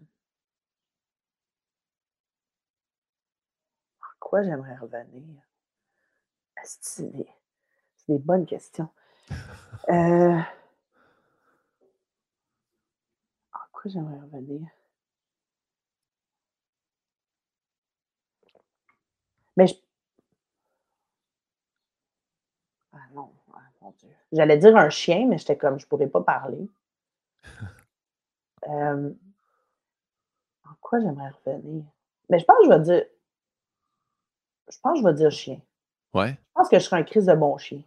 En quoi j'aimerais revenir? C'est des, des, bonnes questions. Euh... En quoi j'aimerais revenir? Mais je, ah non, ah, mon Dieu. J'allais dire un chien, mais j'étais comme, je ne pourrais pas parler. euh, en quoi j'aimerais revenir? Mais je pense que je vais dire. Je pense que je vais dire chien. Ouais. Je pense que je serais un crise de bon chien.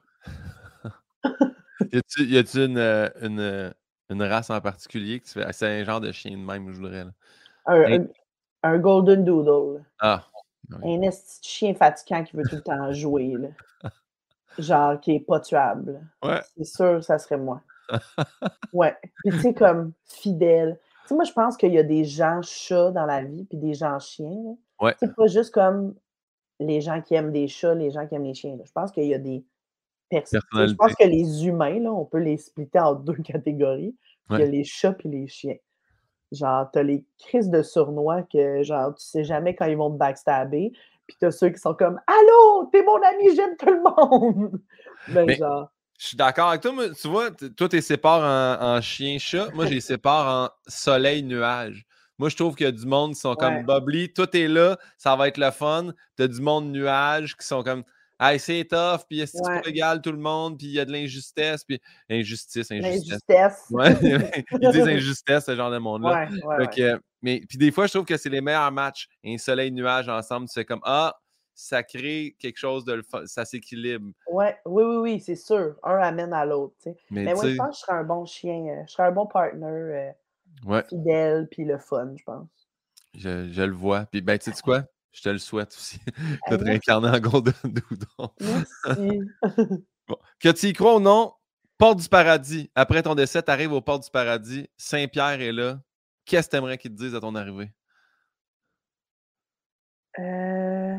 y a-tu une, euh, une, euh, une, race en particulier que tu fais? C'est un genre de chien de même, je voudrais. Là. Un, un, Golden Doodle. Ah. Un chien fatigant qui veut tout le temps jouer. Là. genre qui est pas tuable. Ouais. C'est sûr, ça serait moi. ouais. Puis tu sais, comme fidèle. Tu sais, moi, je pense qu'il y a des gens chats dans la vie, puis des gens chiens. Ouais. C'est pas juste comme les gens qui aiment des chats, les gens qui aiment les chiens. Je pense qu'il y a des personnes. Je pense que les humains, là, on peut les splitter en deux catégories. Il y a les chats et les chiens. Genre, t'as les crises de sournois que, genre, tu sais jamais quand ils vont te backstabber. Puis t'as ceux qui sont comme Allô, t'es mon ami, j'aime tout le monde. ben, genre. Je suis d'accord avec toi, mais tu vois, toi, tu sépares en, en chien-chat. Moi, je les sépare en soleil-nuage. Moi, je trouve qu'il y a du monde qui sont comme bubbly. Tout est là, ça va être le fun. Tu as du monde nuage qui sont comme Hey, c'est tough, puis c'est ouais. égal tout le monde, puis il y a de l'injustice, puis injustice, injustice. Ouais, ils disent injustice, ce genre de monde-là. Ouais, mais puis des fois, je trouve que c'est les meilleurs matchs. Un soleil-nuage ensemble, c'est comme Ah, ça crée quelque chose de ça s'équilibre. Ouais, oui, oui, oui, c'est sûr. Un amène à l'autre. Mais, moi, je pense que je serais un bon chien. Euh, je serais un bon partner euh, fidèle puis le fun, je pense. Je, je le vois. Puis ben, tu sais quoi? Je te le souhaite aussi de te réincarner en Golden Doudon. Merci. bon. Que tu y crois ou non, Porte du Paradis. Après ton décès, tu arrives au Porte du Paradis. Saint-Pierre est là. Qu'est-ce que tu aimerais qu'il te dise à ton arrivée? Euh...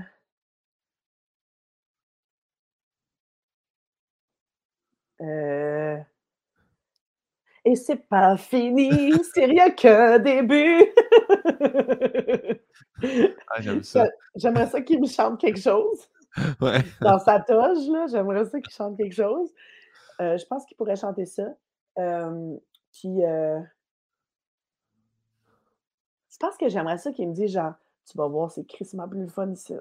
Euh... Et c'est pas fini, c'est rien qu'un début. ah, j'aime ça. J'aimerais ça qu'il me chante quelque chose. Ouais. Dans sa toge, là, j'aimerais ça qu'il chante quelque chose. Euh, je pense qu'il pourrait chanter ça. Euh, puis, euh... je pense que j'aimerais ça qu'il me dise genre, tu vas voir, c'est crissement plus fun ici.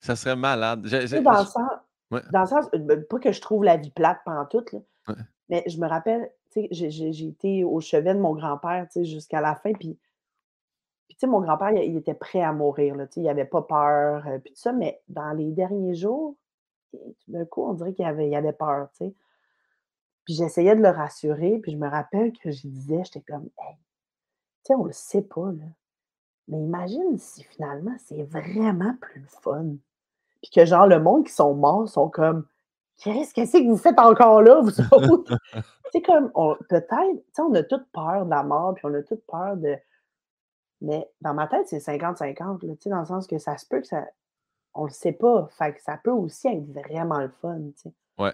Ça serait malade. dans, le sens, dans le sens, pas que je trouve la vie plate pendant tout, là, Mais je me rappelle, j'ai été au chevet de mon grand-père, jusqu'à la fin, puis mon grand-père, il était prêt à mourir, là, il avait pas peur, ça, mais dans les derniers jours, tout d'un coup, on dirait qu'il avait il avait peur. Puis j'essayais de le rassurer, puis je me rappelle que je disais, j'étais comme: «Hey, tu sais, on le sait pas, là, mais imagine si finalement c'est vraiment plus le fun». Puis que genre le monde qui sont morts sont comme: «Qu'est-ce qu'est-ce que vous faites encore là, vous autres?» tu sais, comme peut-être, tu sais, on a toutes peur de la mort, puis on a toutes peur de mais dans ma tête, c'est 50-50, là, tu sais, dans le sens que ça se peut que ça on le sait pas, fait que ça peut aussi être vraiment le fun, tu sais. Ouais.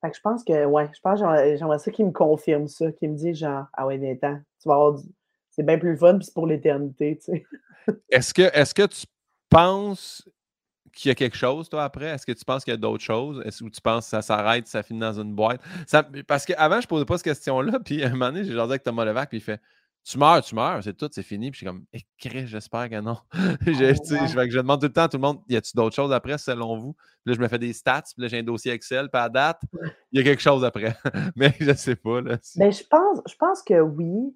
Fait que je pense que ouais, je pense que j'aimerais ça qu'il me confirme ça, qu'il me dise genre: «Ah ouais, viens-t'en, tu vas avoir du c'est bien plus fun, puis c'est pour l'éternité», tu sais. Est-ce que est-ce que tu penses qu'il y a quelque chose, toi, après? Est-ce que tu penses qu'il y a d'autres choses? Est-ce que tu penses que ça s'arrête, ça finit dans une boîte? Ça parce qu'avant, je posais pas cette question-là, puis à un moment donné, j'ai jasé avec Thomas Levac, puis il fait: «Tu meurs, tu meurs, c'est tout, c'est fini». Puis je suis comme: «Eh Christ, j'espère que non». Je sais, je demande tout le temps à tout le monde: «Y a-tu d'autres choses après selon vous?» Puis là, je me fais des stats, puis là, j'ai un dossier Excel, puis à date, il y a quelque chose après. Mais je sais pas, là, si Ben, je pense je pense que oui.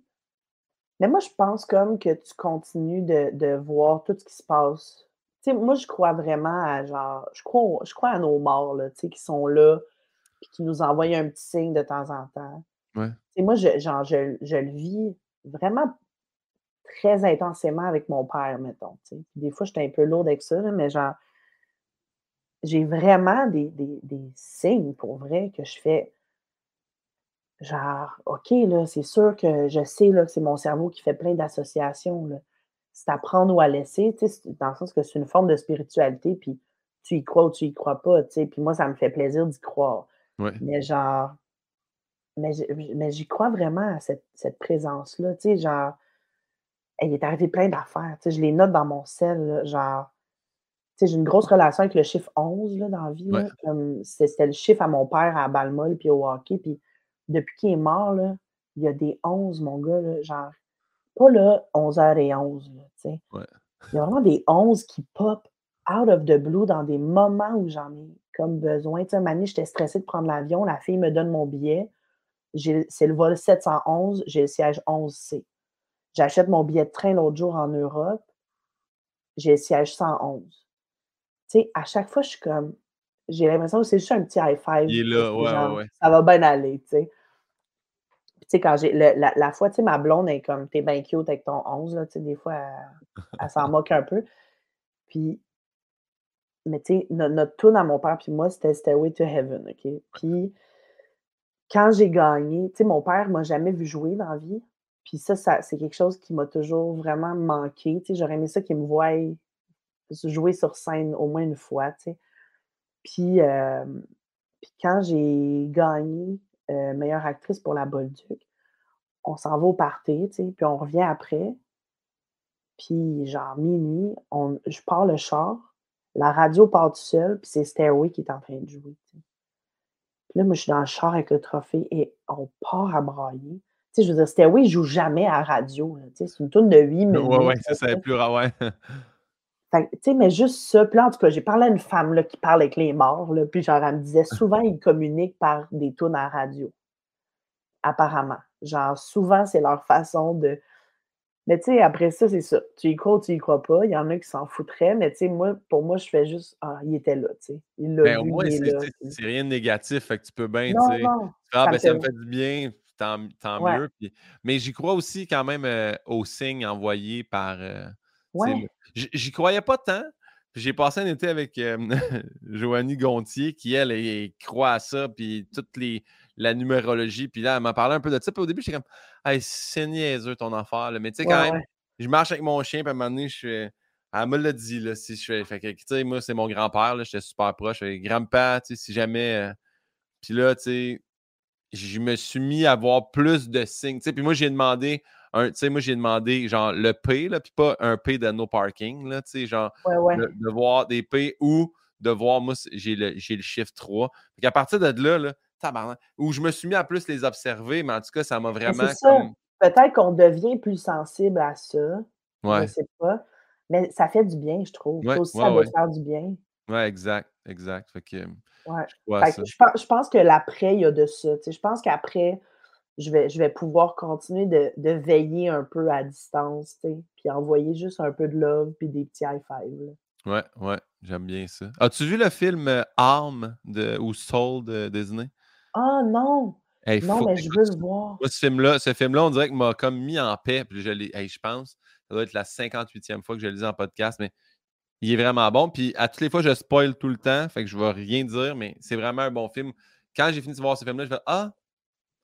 Mais moi, je pense comme que tu continues de de voir tout ce qui se passe. Sais, moi, je crois vraiment à genre je crois je crois à nos morts, là, tu sais, qui sont là, puis qui nous envoient un petit signe de temps en temps. Ouais. Sais, moi, je genre, je je le vis vraiment très intensément avec mon père, mettons, des fois, j'étais un peu lourde avec ça, mais genre j'ai vraiment des des des signes pour vrai que je fais genre: «OK, là, c'est sûr que je sais, là, que c'est mon cerveau qui fait plein d'associations, là. C'est à prendre ou à laisser», tu sais, c'est dans le sens que c'est une forme de spiritualité, puis tu y crois ou tu y crois pas, tu sais. Puis moi, ça me fait plaisir d'y croire. Ouais. Mais genre mais j'y crois vraiment à cette cette présence-là, tu sais, genre il est arrivé plein d'affaires, tu sais, je les note dans mon là, genre tu sais, j'ai une grosse relation avec le chiffre 11 là, dans la vie, Ouais. c'était le chiffre à mon père à balle molle puis au hockey, puis depuis qu'il est mort, là, il y a des 11, mon gars, là, genre pas là 11:11, là. Ouais. Il y a vraiment des 11 qui pop out of the blue dans des moments où j'en ai comme besoin. Tu sais, donné, j'étais stressée de prendre l'avion, la fille me donne mon billet, c'est le vol 711, j'ai le siège 11C. J'achète mon billet de train l'autre jour en Europe, j'ai le siège 111. Tu sais, à chaque fois, je suis comme j'ai l'impression que c'est juste un petit high five, Il est là, c'est ouais, genre ouais, ouais. ça va bien aller, tu sais. Sais, quand j'ai la la fois, tu sais, ma blonde est comme: «Tu es bien cute avec ton 11», là, tu sais, des fois, elle elle s'en moque un peu. Puis mais tu sais, no notre tune à mon père puis moi, c'était Stairway to Heaven, OK? Puis quand j'ai gagné, tu sais, mon père m'a jamais vu jouer dans la vie, puis ça ça c'est quelque chose qui m'a toujours vraiment manqué, tu sais, j'aurais aimé ça qu'il me voie jouer sur scène au moins une fois, tu sais. Puis, hem, puis quand j'ai gagné, heu, meilleure actrice pour La Bolduc, on s'en va au party, tu sais, puis on revient après. Puis genre minuit, on je pars le char, la radio part tout seul, puis c'est Stairway qui est en train de jouer. Puis là, moi, je suis dans le char avec le trophée et on part à brailler. Tu sais, je veux dire, Stairway, joue jamais à la radio, tu sais, c'est une tune de 8 minutes, Ouais, ouais, ça, ça sais. plus rare, ouais. Fait mais juste ça, puis là, en tout cas, j'ai parlé à une femme, là, qui parle avec les morts, là, puis genre, elle me disait souvent, ils communiquent par des tunes à la radio, apparemment. Genre, souvent, c'est leur façon de mais tu sais, après ça, c'est ça. Tu y crois ou tu y crois pas. Il y en a qui s'en foutraient, mais tu sais, moi, pour moi, je fais juste: «Ah, il était là», tu sais. Il l'a Ben, au vu, moins, il est c'est rien de négatif, fait que tu peux bien, tu sais, «Ah, ça ben, me ça fait me fait du bien, tant m tant Ouais. mieux», mais j'y crois aussi quand même, heu, aux signes envoyés par, le Ouais. j'y croyais pas tant, j'ai passé un été avec, Joanie Gontier qui, elle, elle croit à ça, puis toutes les la numérologie, puis là, elle m'a parlé un peu de ça, puis au début, j'étais comme: «Hey, c'est niaiseux ton affaire, là», mais tu sais, Ouais, quand même, je marche avec mon chien, puis à un moment donné, je fais elle me l'a dit, là, si je fais fait que, tu sais, moi, c'est mon grand-père, là, j'étais super proche, «Grand-père, tu sais, si jamais, heu» puis là, tu sais, je me suis mis à voir plus de signes, tu sais, puis moi, j'ai demandé un tu sais, moi, j'ai demandé, genre, le P, là, puis pas un P de no parking, là, tu sais, genre, Ouais, ouais. de de voir des P ou de voir, moi, j'ai le j'ai le chiffre 3. Fait qu'à partir de là, là, tabarnak, où je me suis mis à plus les observer, mais en tout cas, ça m'a vraiment comme Peut-être qu'on devient plus sensible à ça, je ouais. sais pas, mais ça fait du bien, je trouve. Ouais, aussi, ça doit faire du bien. Ouais, exact, exact. Fait que Ouais. Je Fait que je pen je pense que l'après, il y a de ça, tu sais. Je pense qu'après, je vais je vais pouvoir continuer de de veiller un peu à distance, tu sais, puis envoyer juste un peu de love puis des petits high five, là. Ouais, ouais, j'aime bien ça. As-tu vu le film, heu, Arm de ou Soul de Disney? Ah non! Hey, Non, mais je veux le voir. Moi, ce film-là ce film-là, on dirait qu'il m'a comme mis en paix, puis je l'ai hey, je pense, ça doit être la 58e fois que je le dis en podcast, mais il est vraiment bon. Puis à toutes les fois, je spoil tout le temps, fait que je vais rien dire, mais c'est vraiment un bon film. Quand j'ai fini de voir ce film-là, je fais: «Ah!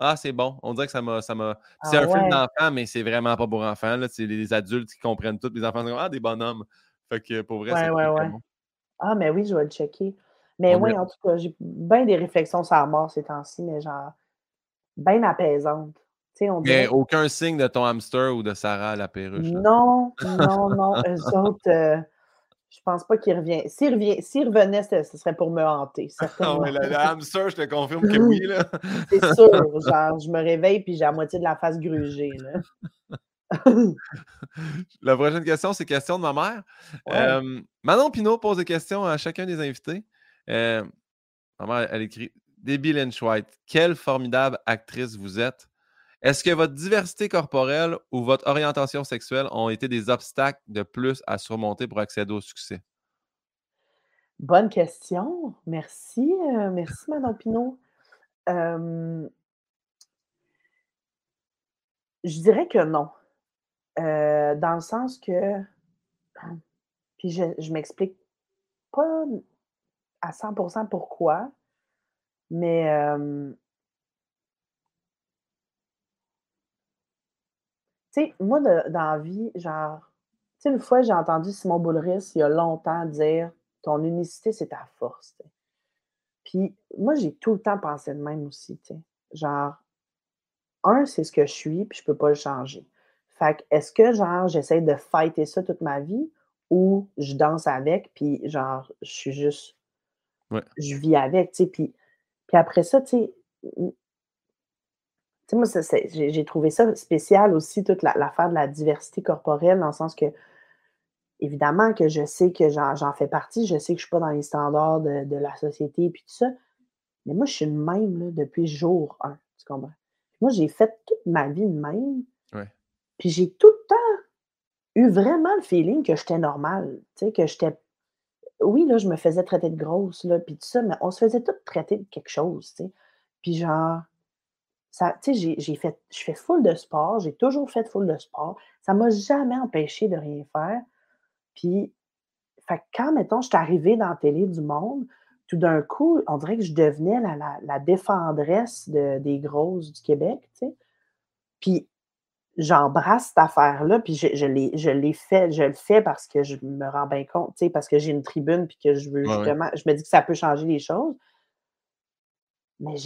Ah, c'est bon». On dirait que ça m'a ça m'a c'est Ah un film d'enfant, mais c'est vraiment pas pour enfants, là. C'est les adultes qui comprennent tout. Les enfants sont comme: «Ah, des bonhommes». Fait que pour vrai, Ouais, c'est ouais, bon. Ah, mais oui, je vais le checker. Mais est en tout cas, j'ai ben des réflexions sur la mort ces temps-ci, mais genre ben apaisantes. On Mais aucun signe de ton hamster ou de Sarah la perruche, là? non, non, non, eux autres, heu, je pense pas. S'ils revient s'ils revenaient, ce serait pour me hanter, Ah ouais, le le hamster, je te confirme que oui, là. C'est sûr, genre, je me réveille puis j'ai la moitié de la face grugée, là. La prochaine question, c'est question de ma mère. Ouais. Hem, Manon Pinault pose des questions à chacun des invités. Hem, ma mère, elle écrit: «Debbie Lynch White, quelle formidable actrice vous êtes. Est-ce que votre diversité corporelle ou votre orientation sexuelle ont été des obstacles de plus à surmonter pour accéder au succès?» Bonne question. Merci, heu, merci Pinault. Hem je dirais que non. Heu, dans le sens que puis je je m'explique pas à 100% pourquoi, mais tu sais, moi, de dans la vie, genre, tu sais, une fois, j'ai entendu Simon Boulris, il y a longtemps, dire: «Ton unicité, c'est ta force». Puis moi, j'ai tout le temps pensé de même aussi, tu sais. Genre, 1, c'est ce que je suis, puis je peux pas le changer. Fait que, est-ce que, genre, j'essaie de fighter ça toute ma vie ou je danse avec, puis genre, je suis juste Ouais. je vis avec, tu sais? Puis puis après ça, tu sais, sais, moi, j'ai trouvé ça spécial aussi, toute la l'affaire de la diversité corporelle, dans le sens que, évidemment que je sais que j'en fais partie, je sais que je suis pas dans les standards de de la société puis tout ça, mais moi, je suis de même, là, depuis jour 1, tu comprends? Moi, j'ai fait toute ma vie de même Ouais. puis j'ai tout le temps eu vraiment le feeling que j'étais normale, tu sais, que j'étais oui, là, je me faisais traiter de grosse, là, puis tout ça, mais on se faisait toutes traiter de quelque chose, tu sais? Puis genre, ça tu sais, j'ai j'ai fait je fais full de sport, j'ai toujours fait full de sport. Ça m'a jamais empêché de rien faire. Puis, fait quand, mettons, je suis arrivée dans la télé du monde, tout d'un coup, on dirait que je devenais la la la défendresse de des grosses du Québec, tu sais? Puis j'embrasse cette affaire-là, puis je je l'ai fait je le fais parce que je me rends bien compte, tu sais, parce que j'ai une tribune puis que je veux ouais. justement je me dis que ça peut changer les choses. Mais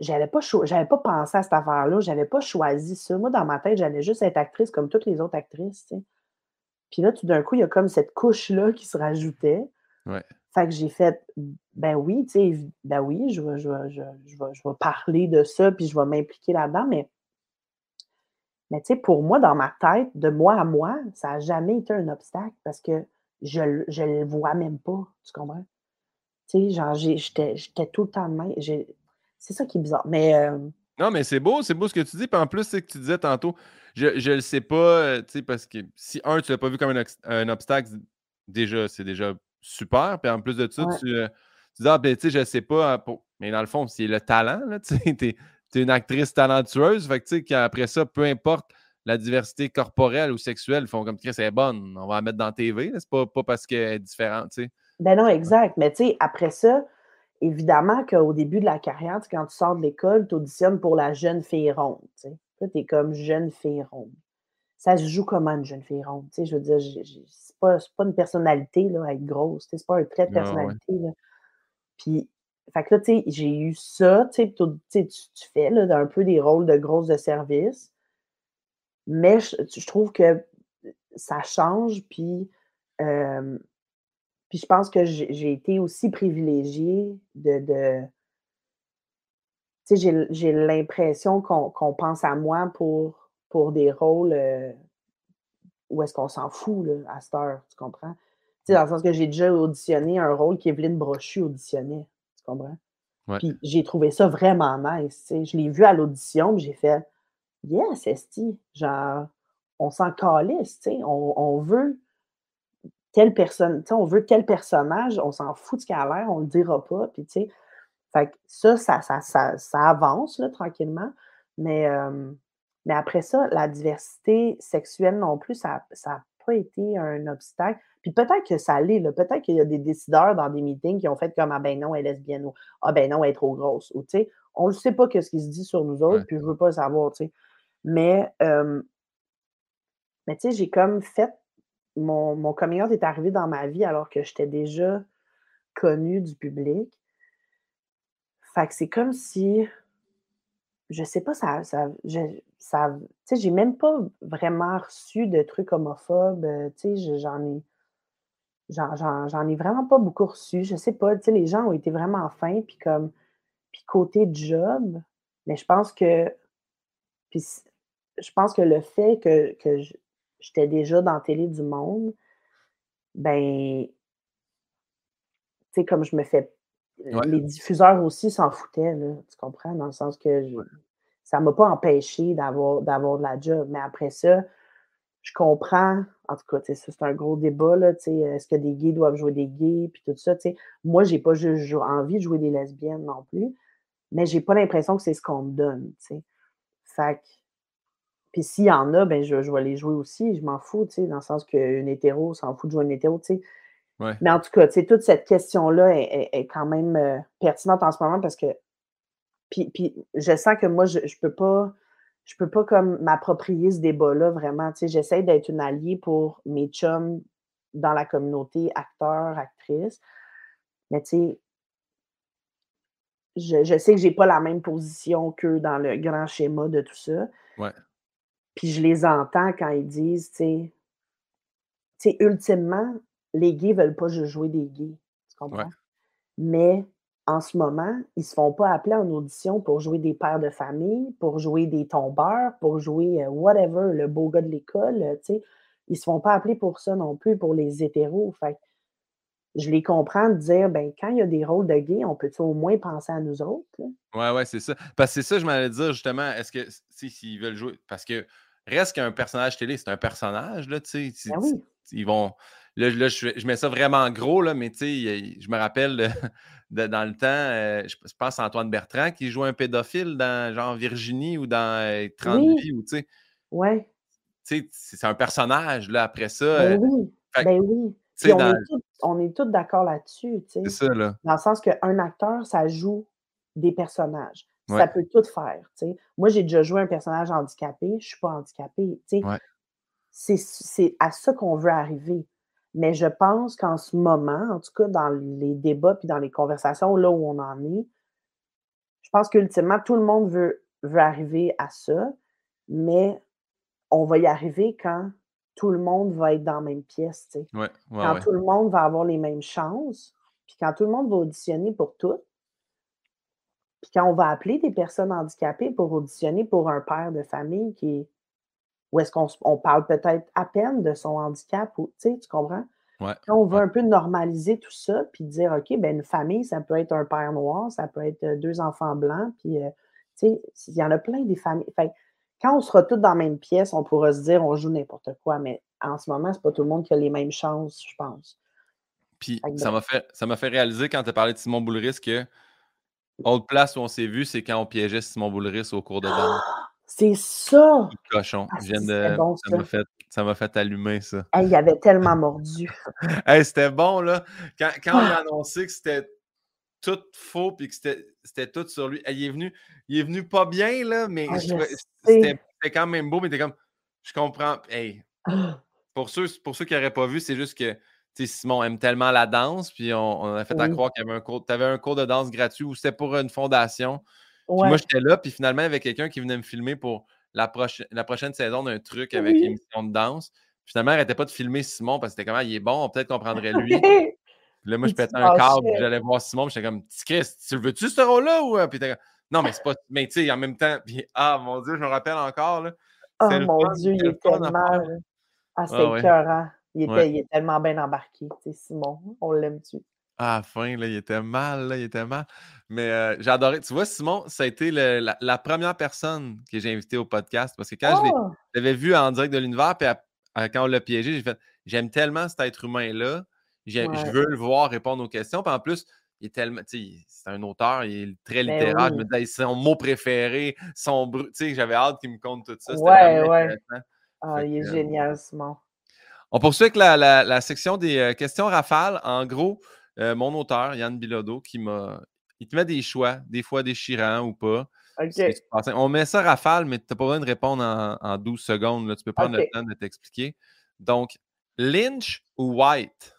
j'avais pas j'avais pas pensé à cette affaire-là, j'avais pas choisi ça. Moi, dans ma tête, j'allais juste être actrice comme toutes les autres actrices. Puis là, tout d'un coup, il y a comme cette couche-là qui se rajoutait. Ouais. Fait que j'ai fait: «Ben oui, tu sais, ben oui, je vais je vais je je vais je vais parler de ça, puis je vais m'impliquer là-dedans», mais mais tu sais, pour moi, dans ma tête, de moi à moi, ça a jamais été un obstacle parce que je je le vois même pas, tu comprends? Tu sais, genre, j'étais tout le temps de même, c'est ça qui est bizarre, mais hem Non, mais c'est beau, c'est beau ce que tu dis. Puis en plus, c'est que tu disais tantôt, je je le sais pas, heu, tu sais, parce que si, un, tu l'as pas vu comme un un obstacle, déjà, c'est déjà super. Puis en plus de ça, ouais, tu, dis: «Ah, ben, tu sais, je sais pas, hein, pour» mais dans le fond, c'est le talent, là, tu sais, tu es une actrice talentueuse. Fait que, tu sais, qu'après ça, peu importe la diversité corporelle ou sexuelle, ils font comme: «Chris, elle est bonne, on va la mettre dans la TV, là». C'est pas pas parce qu'elle est différente, tu sais. Ben non, exact, mais tu sais, après ça, évidemment qu'au début de la carrière, quand tu sors de l'école, tu auditionnes pour la jeune fille ronde, tu sais. Là, tu es comme jeune fille ronde. Ça se joue comment une jeune fille ronde? Tu sais, je veux dire, c'est pas pas une personnalité, là, être grosse, tu sais, c'est pas un trait de Ah ouais. personnalité, là. Puis, fait que là, tu sais, j'ai eu ça, tu sais, puis tu tu fais, là, un peu des rôles de grosse de service, mais je je trouve que ça change, puis, hem, puis je pense que j'ai été aussi privilégiée de de tu sais, j'ai l'impression qu'on pense à moi pour pour des rôles, heu, où est-ce qu'on s'en fout, là, à cette heure, tu comprends? Tu sais, dans le sens que j'ai déjà auditionné un rôle qu'Evelyne Brochu auditionnait, tu comprends? Ouais. Puis j'ai trouvé ça vraiment nice, tu sais. Je l'ai vu à l'audition, j'ai fait: «Yes, esti!» genre, on s'en calisse, tu sais. On on veut telle personne, tu sais, on veut tel personnage, on s'en fout de ce qu'elle a l'air, on le dira pas, puis tu sais. Fait que ça, ça ça ça ça avance, là, tranquillement, mais mais après ça, la diversité sexuelle non plus, ça ça a pas été un obstacle. Puis peut-être que ça l'est, là, peut-être qu'il y a des décideurs dans des meetings qui ont fait comme: «Ah ben non, elle est lesbienne» ou «Ah ben non, elle est trop grosse» ou tu sais, on le sait pas qu'est-ce qui se dit sur nous autres, Ouais. puis je veux pas le savoir, tu sais. Mais mais tu sais, j'ai comme fait mon mon coming out est arrivé dans ma vie alors que j'étais déjà connue du public. Fait que c'est comme si je sais pas, ça ça je ça tu j'ai même pas vraiment reçu de trucs homophobes, heu, tu sais, je j'en ai vraiment pas beaucoup reçu. Je sais pas, tu les gens ont été vraiment fins, puis comme puis côté job, mais je pense que puis je pense que le fait que que j j'étais déjà dans Télé du Monde, ben tu sais, comme je me fais Ouais. les diffuseurs aussi s'en foutaient, là, tu comprends? Dans le sens que je ça m'a pas empêché d'avoir de la job, mais après ça, je comprends, en tout cas, c'est un gros débat, là, tu sais, est-ce que des gays doivent jouer des gays, puis tout ça, tu sais. Moi, j'ai pas juste envie de jouer des lesbiennes non plus, mais j'ai pas l'impression que c'est ce qu'on me donne, tu sais. Fait que puis s'il y en a, ben je je vais les jouer aussi, je m'en fous, tu sais, dans le sens qu'une hétéro s'en fout de jouer une hétéro, tu sais. Ouais. Mais en tout cas, tu sais, toute cette question-là est est est quand même, heu, pertinente en ce moment parce que puis puis je sens que moi, je je peux pas je peux pas comme m'approprier ce débat-là vraiment, tu sais. J'essaie d'être une alliée pour mes chums dans la communauté acteurs, actrices, mais tu sais je je sais que j'ai pas la même position qu'eux dans le grand schéma de tout ça. Ouais. Puis je les entends quand ils disent, tu sais tu sais, ultimement, les gays veulent pas juste jouer des gays, tu comprends? Ouais. Mais en ce moment, ils se font pas appeler en audition pour jouer des pères de famille, pour jouer des tombeurs, pour jouer, heu, whatever, le beau gars de l'école, heu, tu sais. Ils se font pas appeler pour ça non plus, pour les hétéros. Fait je les comprends de dire: «Ben, quand il y a des rôles de gays, on peut-tu au moins penser à nous autres, là?» Ouais, ouais, c'est ça. Parce que c'est ça, je m'allais dire justement, est-ce que, s'ils veulent jouer parce que reste qu'un personnage télé, c'est un personnage, là, tu sais. Ben oui. Ils vont. Là, je- là, je, mets ça vraiment gros, là, mais tu sais, je me rappelle de- dans le temps, euh, je, je pense à Antoine Bertrand qui jouait un pédophile dans genre Virginie ou dans euh, 30 Oui. vies, ou tu sais, Ouais. tu sais, c'est un personnage, là, après ça. euh, Ben oui, fait ben oui. Puis on dans- est tous on est tous d'accord là-dessus, tu c'est ça, là. Dans le sens qu'un acteur, ça joue des personnages. Ça peut tout faire, tu sais. Moi, j'ai déjà joué un personnage handicapé, je suis pas handicapée. Ouais. C'est à ça qu'on veut arriver. Mais je pense qu'en ce moment, en tout cas dans les débats puis dans les conversations, là où on en est, je pense qu'ultimement, tout le monde veut veut arriver à ça, mais on va y arriver quand tout le monde va être dans la même pièce. Ouais, ouais, Quand ouais. tout le monde va avoir les mêmes chances, puis quand tout le monde va auditionner pour tout. Puis quand on va appeler des personnes handicapées pour auditionner pour un père de famille qui est où est-ce qu'on on parle peut-être à peine de son handicap ou tu sais, tu comprends? Ouais, Quand on veut ouais. un peu normaliser tout ça, puis dire: «OK, ben une famille, ça peut être un père noir, ça peut être, heu, 2 enfants blancs», puis, heu, tu sais, il y en a plein des familles fait quand on sera tous dans la même pièce, on pourra se dire: «On joue n'importe quoi», mais en ce moment, c'est pas tout le monde qui a les mêmes chances, je pense. Puis ça m'a fait, ça fait réaliser quand tu as parlé de Simon Boulris que autre place où on s'est vu, c'est quand on piégeait Simon Boulris au cours de danse. C'est ça! Cochon. Ah de. bon Ça ça. m'a fait, ça m'a fait allumer ça. Hey, il avait tellement mordu. Hey, c'était bon, là. Quand, quand on a Ah! annoncé que c'était tout faux puis que c'était, tout sur lui, hey, il, est venu, il est venu pas bien, là, mais Ah, c'était, quand même beau, mais t'es comme. Je comprends. Hey, Ah! pour ceux, pour ceux qui n'auraient pas vu, c'est juste que sais, Simon aime tellement la danse, puis on, on a fait à Oui. croire qu'il y avait un cours. Tu avais un cours de danse gratuit ou c'était pour une fondation. Puis moi, j'étais là, puis finalement, il y avait quelqu'un qui venait me filmer pour la, prochaine saison d'un truc avec Oui. émission de danse. Puis finalement, il n'arrêtait pas de filmer Simon parce que c'était comment il est bon, on peut-être qu'on prendrait lui. Puis là, moi, je pétais un câble, puis j'allais voir Simon, puis j'étais comme, Petit Chris, tu le veux-tu, ce rôle-là? Ou... euh? Puis non, mais c'est pas. Mais tu sais, en même temps, puis ah, mon Dieu, je me rappelle encore, là. Oh C'est mon fun, Dieu, il c'est est à tellement ah, c'était Ah ouais. Il était Ouais. il est tellement bien embarqué, tu sais, Simon. On l'aime-tu? À la fin, là, il était mal, là, il était mal. Mais euh, j'ai adoré. Tu vois, Simon, ça a été le- la, la première personne que j'ai invitée au podcast parce que quand je Oh! je l'avais vu en direct de l'univers, puis à- à- quand on l'a piégé, j'ai fait J'aime tellement cet être humain-là. Je veux le voir répondre aux questions. Puis en plus, il est tellement. Tu sais, c'est un auteur, il est très Ben littéraire. Je me disais, c'est son mot préféré, son bru- Tu sais, j'avais hâte qu'il me conte tout ça. Ouais, ouais. Ah, il est euh, génial, Simon. On poursuit avec la, la- la section des euh, questions rafales. En gros, euh, mon auteur, Yann Bilodeau, qui m'a. Il te met des choix, des fois déchirants ou pas. On met ça rafale, mais tu n'as pas besoin de répondre en, en 12 secondes. là. Tu peux prendre le temps de t'expliquer. Donc, Lynch ou White?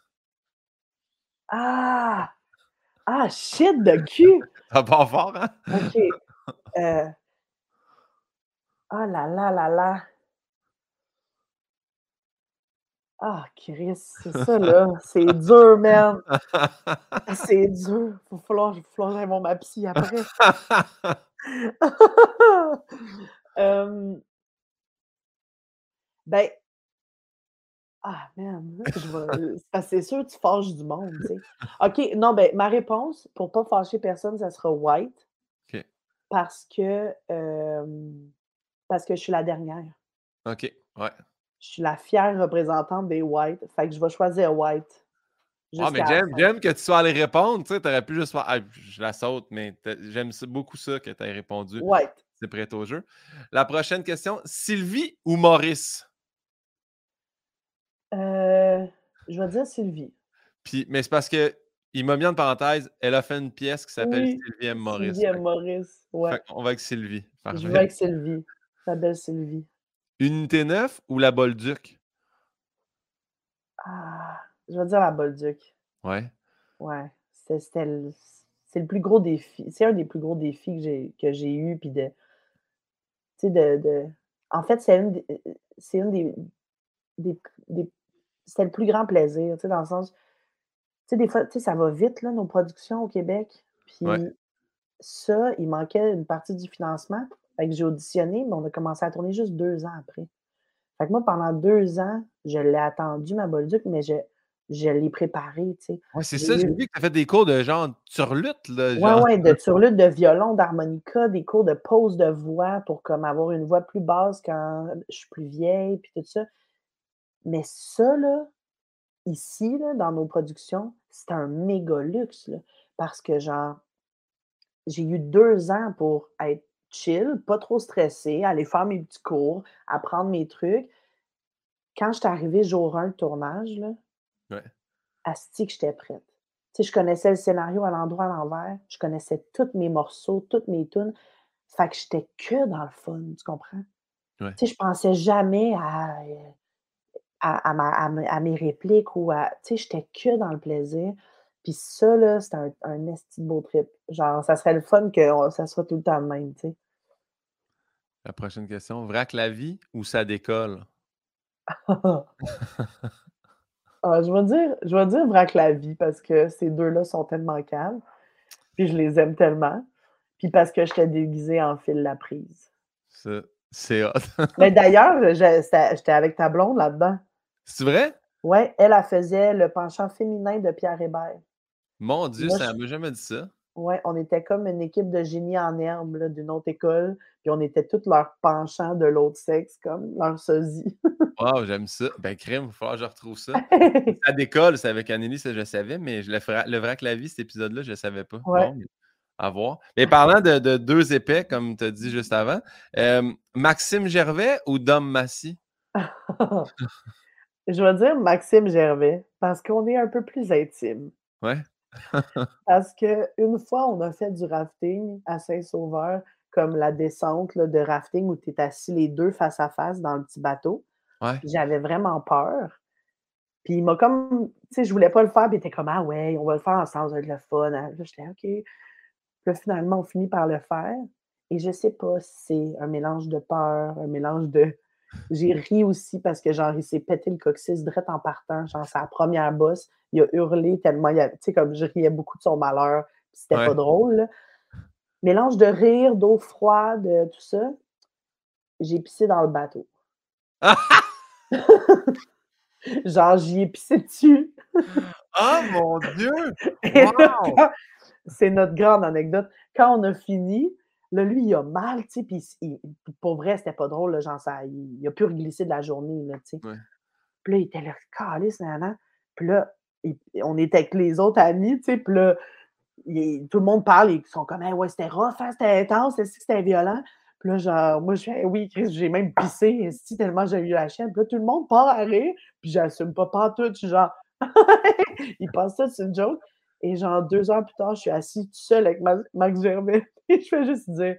Ah! Ah, shit de cul! Ça part fort, hein? OK. Euh... Ah là là là là! Ah, Chris, c'est ça, là. C'est dur, man. C'est dur. Falloir, faut falloir que j'aille voir ma psy après. Euh, Ben, ah, man, vais- c'est sûr que tu fâches du monde, tu sais. OK, non, ben, ma réponse, pour pas fâcher personne, ça sera white. OK. Parce que, euh, parce que je suis la dernière. OK, ouais. Je suis la fière représentante des whites. Fait que je vais choisir white. Ah, mais j'aime, que tu sois allé répondre. Tu aurais pu juste faire. Ah, je la saute, mais j'aime beaucoup ça que tu aies répondu. White. C'est prêt au jeu. La prochaine question Sylvie ou Maurice? Euh, je vais dire Sylvie. Puis, mais c'est parce que il m'a mis en parenthèse, elle a fait une pièce qui s'appelle Oui, Sylvie M. Maurice. Sylvie M. Maurice. Ouais. Fait on va avec Sylvie. Je vais avec Sylvie. La belle Sylvie. Unité 9 ou la Bolduc? Ah, je vais dire la Bolduc. Ouais. Ouais. C'est c'était le, c'est le plus gros défi. C'est un des plus gros défis que j'ai que j'ai eu. Puis de. Tu sais, de, de. En fait, c'est une, c'est une des. des, des- c'était le plus grand plaisir, tu sais, dans le sens. Tu sais, des fois, tu sais, ça va vite, là, nos productions au Québec. Puis Ouais. ça, il manquait une partie du financement. Fait que j'ai auditionné, mais on a commencé à tourner juste deux ans après. Fait que moi, pendant deux ans, je l'ai attendu, ma Bolduc, mais je, je l'ai préparé, tu sais. Ouais, c'est ça. J'ai vu que tu as fait des cours de genre turlute, là. Genre. ouais, de turlute, de violon, d'harmonica, des cours de pose de voix pour comme avoir une voix plus basse quand je suis plus vieille, puis tout ça. Mais ça, là, ici, là, dans nos productions, c'est un méga luxe, là, parce que, genre, j'ai eu deux ans pour être chill, pas trop stressée, aller faire mes petits cours, apprendre mes trucs. Quand je suis arrivée jour 1 de tournage, là, Ouais. asti que j'étais prête. Tu sais, je connaissais le scénario à l'endroit à l'envers, je connaissais tous mes morceaux, toutes mes tunes. Fait que j'étais que dans le fun, tu comprends? Ouais. Tu sais, je pensais jamais à, euh, à, à ma- à mes répliques ou à. Tu sais, j'étais que dans le plaisir. Puis ça, là, c'était un, un esti beau trip. Genre, ça serait le fun que on- ça soit tout le temps le même, tu sais. La prochaine question. Vrac la vie ou ça décolle? Ah, je vais dire, je vais dire vrac la vie parce que ces deux-là sont tellement calmes. Puis je les aime tellement. Puis parce que j'étais déguisée en fil la prise. Ça, c'est hot. Mais d'ailleurs, je- j'étais avec ta blonde là-dedans. c'est vrai? Ouais, elle, elle faisait le penchant féminin de Pierre Hébert. Mon Dieu, Moi, ça je- m'a jamais dit ça. Ouais, on était comme une équipe de génies en herbe là, d'une autre école. Puis on était tous leurs penchants de l'autre sexe, comme leur sosie. Wow, j'aime ça. Ben, crème, il va falloir que je retrouve ça. Ça décolle, c'est avec Anneli, ça je savais, mais je le, ferai, le vrac la vie, cet épisode-là, je ne savais pas. Ouais. Bon, mais à voir. Mais parlant de, de deux épais, comme tu as dit juste avant, euh, Maxime Gervais ou Dom Massy? Je vais dire Maxime Gervais parce qu'on est un peu plus intime. Ouais. Parce qu'une fois, on a fait du rafting à Saint-Sauveur, comme la descente là, de rafting où tu es assis les deux face à face dans le petit bateau. Ouais. J'avais vraiment peur. Puis il m'a comme, tu sais, je voulais pas le faire, puis il était comme, ah ouais, on va le faire ensemble, ça va être le fun. Là, j'étais, OK. Puis là, finalement, on finit par le faire. Et je sais pas si c'est un mélange de peur, un mélange de. J'ai ri aussi parce que, genre, il s'est pété le coccyx direct en partant. Genre, sa première bosse, il a hurlé tellement, tu sais, comme je riais beaucoup de son malheur, c'était Ouais. pas drôle. là. Mélange de rire, d'eau froide, tout ça. J'ai pissé dans le bateau. Genre, j'y ai pissé dessus. oh mon Dieu! Wow! c'est notre grande anecdote. Quand on a fini, là, lui, il a mal, tu sais, puis il- pour vrai, c'était pas drôle, là, genre, ça, il, il a pu reglisser de la journée, là, tu sais. Ouais. Puis là, il était là, calice, nan, Puis là, il- on était avec les autres amis, tu sais, puis là, il- tout le monde parle, ils sont comme, Hey, ouais, c'était rough, hein, c'était intense, c'était violent? Puis là, genre, moi, je fais, oui, Chris, j'ai même pissé, esti, tellement j'ai eu la chienne. Puis là, tout le monde part à rire, puis j'assume pas tout, je suis genre, ils pensent ça, c'est une joke. Et genre, deux heures plus tard, je suis assis tout seul avec Ma- Max Gervais, et je fais juste dire,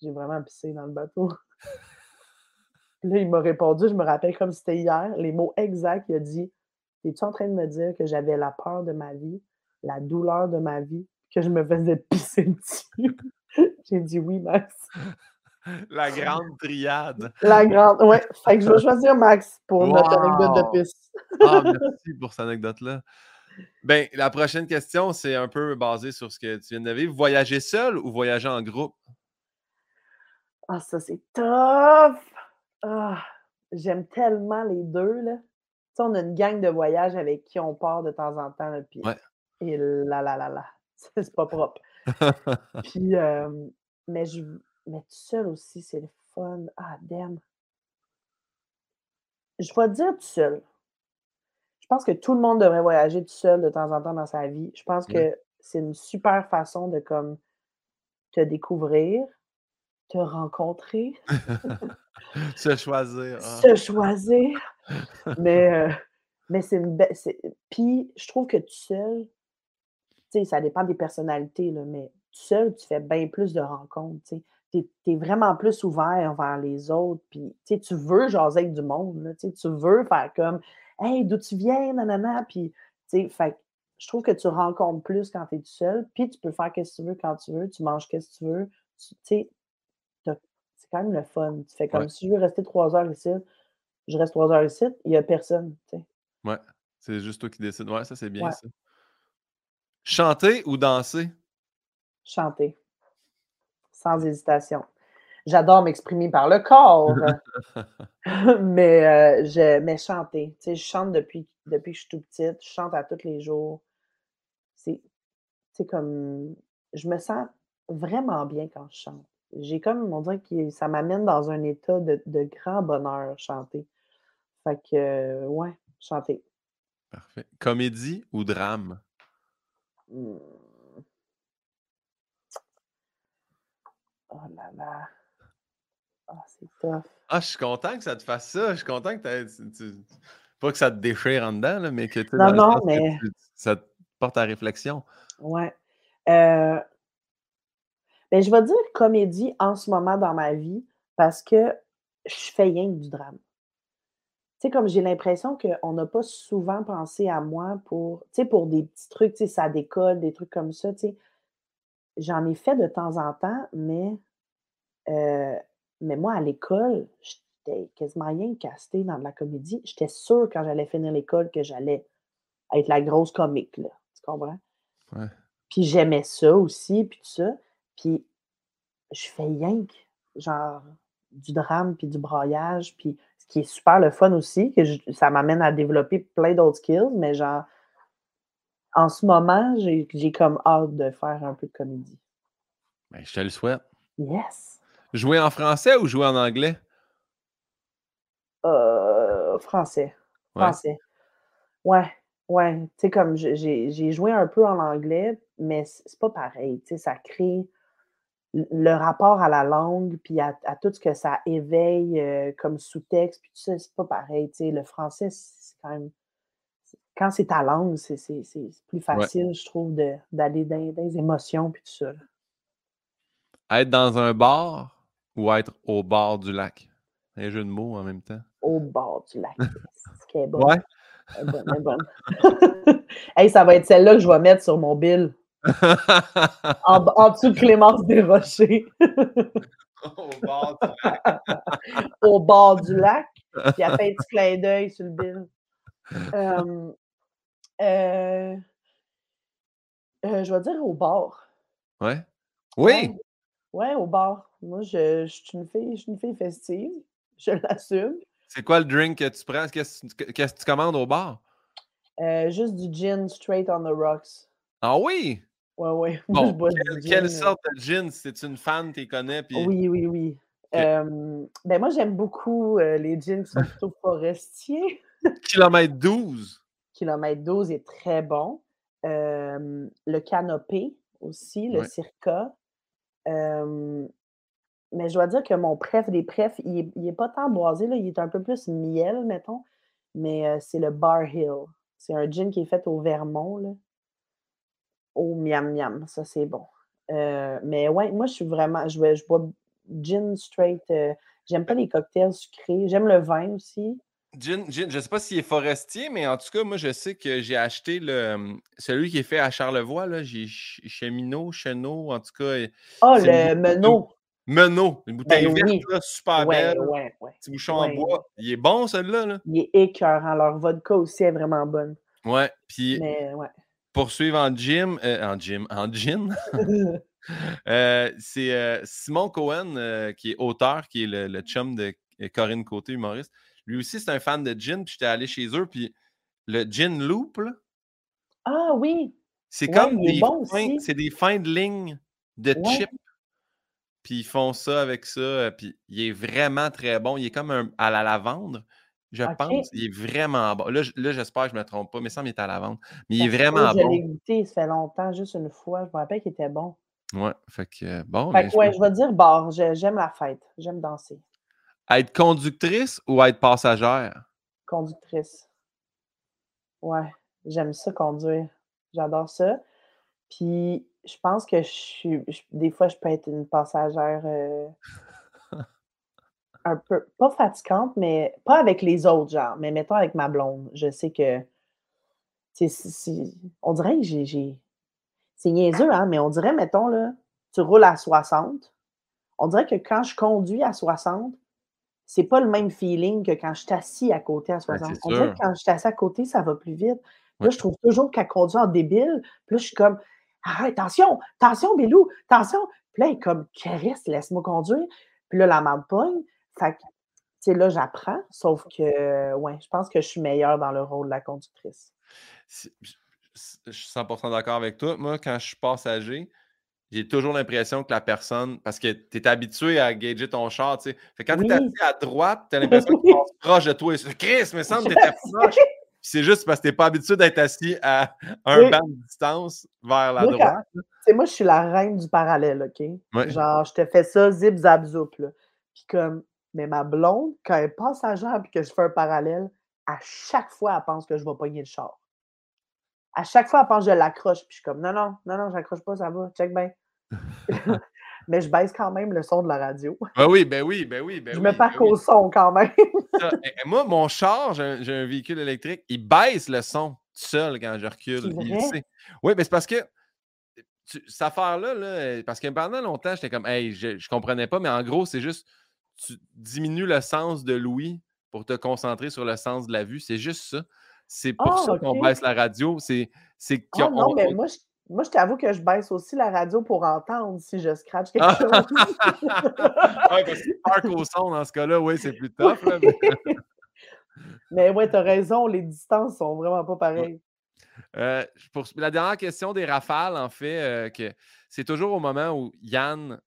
j'ai vraiment pissé dans le bateau. Là, il m'a répondu, je me rappelle comme c'était hier, les mots exacts, il a dit, es-tu en train de me dire que j'avais la peur de ma vie, la douleur de ma vie, que je me faisais pisser dessus? J'ai dit oui, Max. La grande triade. La grande. Ouais, fait que je vais choisir Max pour notre anecdote de Wow! pisse. Ah, merci pour cette anecdote-là. Ben, la prochaine question, c'est un peu basé sur ce que tu viens de vivre. Voyager seul ou voyager en groupe? Ah, ça, c'est tough! Ah, j'aime tellement les deux, là. Tu sais, on a une gang de voyage avec qui on part de temps en temps, là, puis Ouais. et là, là, là, là, c'est pas propre. Puis, euh, mais, je, mais tout seul aussi, c'est le fun. Ah, damn. Je vais te dire tout seul. Je pense que tout le monde devrait voyager tout seul de temps en temps dans sa vie. Je pense que c'est une super façon de comme te découvrir, te rencontrer, Se choisir. ah. se choisir. Mais, euh, mais c'est une belle. Puis je trouve que tout seul, tu sais, ça dépend des personnalités, là, mais tout seul, tu fais bien plus de rencontres. Tu es, vraiment plus ouvert vers les autres. Puis tu veux jaser avec du monde. Là, tu veux faire comme Hey, d'où tu viens, nanana. Puis tu sais, fait je trouve que tu rencontres plus quand tu es tout seul. Puis tu peux faire ce que tu veux quand tu veux. Tu manges ce que tu veux. Tu sais, c'est quand même le fun. Tu fais comme Ouais. si je veux rester trois heures ici, je reste trois heures ici, il n'y a personne. tu sais. Ouais, c'est juste toi qui décides. Ouais, ça, c'est bien Ouais. ça. Chanter ou danser? Chanter. Sans hésitation. J'adore m'exprimer par le corps. mais, euh, je, mais chanter. Tu sais, je chante depuis, depuis que je suis tout petite. Je chante à tous les jours. C'est c'est comme. Je me sens vraiment bien quand je chante. J'ai comme, on dirait que ça m'amène dans un état de, de grand bonheur, chanter. Fait que, euh, ouais, chanter. Parfait. Comédie ou drame? Hmm. Oh là là. Ah, c'est tough. Ah, je suis content que ça te fasse ça. Je suis content que tu, tu- Pas que ça te déchire en dedans, là, mais que Non, non, que mais- tu- ça te porte à réflexion. Ouais. Euh, ben, je vais dire comédie en ce moment dans ma vie parce que je fais rien que du drame. Tu sais, comme j'ai l'impression qu'on n'a pas souvent pensé à moi pour, tu sais, pour des petits trucs, tu sais, ça décolle, des trucs comme ça, tu sais. J'en ai fait de temps en temps, mais, euh, mais moi, à l'école, j'étais quasiment rien casté dans de la comédie. J'étais sûre quand j'allais finir l'école que j'allais être la grosse comique, là. Tu comprends? Ouais. Puis j'aimais ça aussi, puis tout ça. Puis je fais rien que, genre, du drame, puis du braillage, puis ce qui est super le fun aussi, que je- ça m'amène à développer plein d'autres skills, mais genre, en ce moment, j'ai j'ai comme hâte de faire un peu de comédie. Ben, je te le souhaite. Yes! Jouer en français ou jouer en anglais? Euh, français. Français. Ouais, ouais. Tu sais, comme j'ai joué un peu en anglais, mais c'est pas pareil. Tu sais, ça crée le rapport à la langue, puis à, à tout ce que ça éveille euh, comme sous-texte, puis tout ça, c'est pas pareil. Tu sais, le français, c'est quand même. Quand c'est ta langue, c'est plus facile, je trouve, d'aller dans, dans les émotions, puis tout ça. là. Être dans un bar ou être au bord du lac? Un jeu de mots en même temps. Au bord du lac. C'est bonne. Ouais. Elle est bonne, elle est bonne. hey, ça va être celle-là que je vais mettre sur mon bill. En, en dessous de Clémence Desrochers, au bord du lac. au bord du lac. Puis elle fait un petit clin d'œil sur le bill. Euh, euh, euh, je vais dire au bar. Ouais. Oui! Ouais, au bar. Moi, je, je suis une fille, je suis une fille festive. Je l'assume. C'est quoi le drink que tu prends? Qu'est-ce que tu- commandes au bar? Euh, juste du gin straight on the rocks. Ah oui? Ouais, ouais. Je Bon, du quelle, gin, sorte de gin? C'est une fan, tu connais, puis Oui, oui, oui. Euh, ben moi, j'aime beaucoup euh, les gins qui sont plutôt forestiers. kilomètre 12. Kilomètre 12 est très bon. Euh, le canopé aussi, le Ouais. circa. Mais je dois dire que mon préf des préfs, il est, il est pas tant boisé, là, il est un peu plus miel, mettons. Mais c'est le Bar Hill. C'est un gin qui est fait au Vermont, là. Au miam miam, ça c'est bon. Mais ouais, moi je suis vraiment, je, je bois gin straight. J'aime pas les cocktails sucrés. J'aime le vin aussi. Gin, gin, je ne sais pas s'il est forestier, mais en tout cas, moi, je sais que j'ai acheté le, hum, celui qui est fait à Charlevoix. Là, j'ai ch- Cheminot, Chenot, en tout cas. Ah, C'est le Menot. Menot, une bouteille Ben verte, oui. là, super Ouais, belle. ouais, ouais. Petit bouchon en bois. Il est bon, celui-là. Là. Il est écœurant. Leur vodka aussi est vraiment bonne. Ouais. Puis, poursuivre en gym, euh, en gym, en gin, euh, c'est euh, Simon Cohen, qui est auteur, qui est le, le chum de Corinne Côté, humoriste. Lui aussi, c'est un fan de gin. Puis, j'étais allé chez eux. Puis, le gin loop, là, ah oui. C'est Ouais, comme des, bon fins, c'est des fins de ligne de Ouais. chips. Puis ils font ça avec ça. euh, Puis il est vraiment très bon. Il est comme un, à la lavande, je pense. Il est vraiment bon. Là, j'espère que je ne me trompe pas, mais ça, il est à la lavande. Mais il est peut, vraiment Je l'ai bon. goûté, ça fait longtemps, juste une fois. Je me rappelle qu'il était bon. Ouais. Fait que bon. Fait que je- ouais, je vais dire bar. J'aime la fête. J'aime danser. Être conductrice ou être passagère? Conductrice. Ouais, j'aime ça conduire. J'adore ça. Puis je pense que je suis. des fois, je peux être une passagère euh, un peu. Pas fatigante, mais pas avec les autres, genre. Mais mettons avec ma blonde. Je sais que. si- on dirait que j'ai. C'est niaiseux, hein, mais on dirait, mettons, là, tu roules à 60. On dirait que quand je conduis à 60, c'est pas le même feeling que quand je suis assis à côté à Ben, 60. c'est On dirait que quand je suis assis à côté, ça va plus vite. Là, je trouve toujours qu'elle conduit en débile. Puis là, je suis comme, arrête, attention, attention, Bélou, attention. Puis là, elle est comme, caresse, laisse-moi conduire. Puis là, la marde pogne. Fait que, tu sais, là, j'apprends. Sauf que, ouais, je pense que je suis meilleure dans le rôle de la conductrice. Je suis 100% d'accord avec toi. Moi, quand je suis passager, j'ai toujours l'impression que la personne, parce que tu es habitué à gager ton char, tu sais. Fait quand tu es Oui. assis à droite, tu as l'impression qu'il passe proche de toi. Et Chris, me semble que tu proche. Puis c'est juste parce que tu n'es pas habitué d'être assis à un Oui. banc de distance vers la Moi, quand- droite. Sais, moi, je suis la reine du parallèle, OK? Ouais. Genre, je te fais ça, zip, zap, zoup, là. Puis comme, mais ma blonde, quand elle passe à genre puis que je fais un parallèle, à chaque fois, elle pense que je vais pogner le char. À chaque fois, elle pense que je l'accroche. Puis je suis comme, non, non, non, non, j'accroche pas, ça va, check bien. mais je baisse quand même le son de la radio. Ben oui, ben oui, ben oui. Ben je oui, me ben parque oui. au son quand même. Ça, et- et moi, mon char, j'ai un, véhicule électrique, il baisse le son tout seul quand je recule. Il sait. Oui, mais c'est parce que tu- cette affaire-là, là, parce que pendant longtemps, j'étais comme, hey, je, je comprenais pas, mais en gros, c'est juste, tu diminues le sens de l'ouïe pour te concentrer sur le sens de la vue. C'est juste ça. C'est pour Ah, ça qu'on baisse la radio. C'est Ah qu'on- non, on- mais moi, je, moi, je t'avoue que je baisse aussi la radio pour entendre si je scratch quelque Ah! chose. Ouais, parce que parques au son dans ce cas-là, oui, c'est plus tough. là, mais- mais ouais, t'as raison, les distances sont vraiment pas pareilles. Euh, pour la dernière question des rafales, en fait, euh, que c'est toujours au moment où Yann,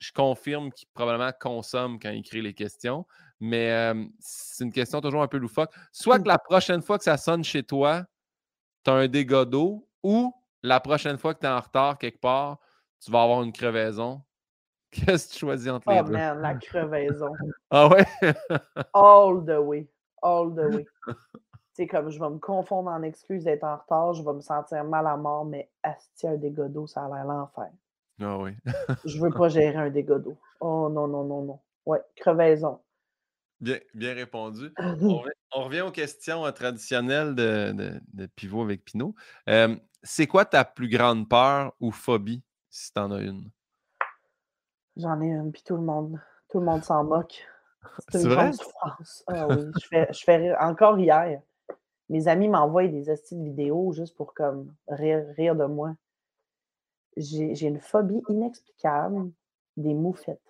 je confirme qu'il probablement consomme quand il écrit les questions, mais euh, c'est une question toujours un peu loufoque. Soit que la prochaine fois que ça sonne chez toi, tu as un dégât d'eau, ou la prochaine fois que tu es en retard quelque part, tu vas avoir une crevaison. Qu'est-ce que tu choisis entre les Oh deux? man, la crevaison. Ah ouais? All the way. All the way. C'est comme je vais me confondre en excuses d'être en retard, je vais me sentir mal à mort, mais asti, un dégât d'eau, ça a l'air l'enfer. Ah oui. Je veux pas gérer un dégât d'eau. Oh non, non, non, non. Ouais, crevaison. Bien, bien répondu. On revient, on revient aux questions euh, traditionnelles de, de- de Pivot avec Pinot. Euh, c'est quoi ta plus grande peur ou phobie, si tu en as une? J'en ai une, puis tout le monde, tout le monde s'en moque. C'est vrai? grande souffrance. Ah oui, je fais, je fais rire. Encore hier, mes amis m'envoient des astuces de vidéos juste pour comme rire, rire de moi. J'ai une phobie inexplicable des moufettes.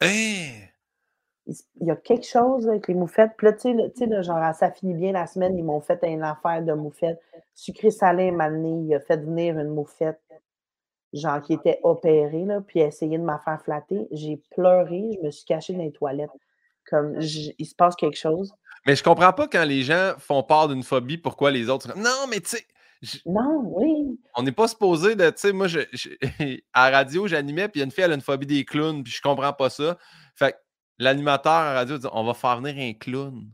Hey! Il y a quelque chose avec les moufettes. Puis là, tu sais, genre, ça finit bien la semaine, ils m'ont fait une affaire de moufettes. Sucré salé, mané, il a fait venir une moufette, genre, qui était opérée, là, puis essayé de m'en faire flatter. J'ai pleuré, je me suis cachée dans les toilettes. Comme, il se passe quelque chose. Mais je comprends pas quand les gens font part d'une phobie, pourquoi les autres. Non, mais tu sais. Non, oui. On n'est pas supposé de. Tu sais, moi, je, à la radio, j'animais, puis il y a une fille, elle a une phobie des clowns, puis je comprends pas ça. Fait l'animateur à la radio dit On va faire venir un clown.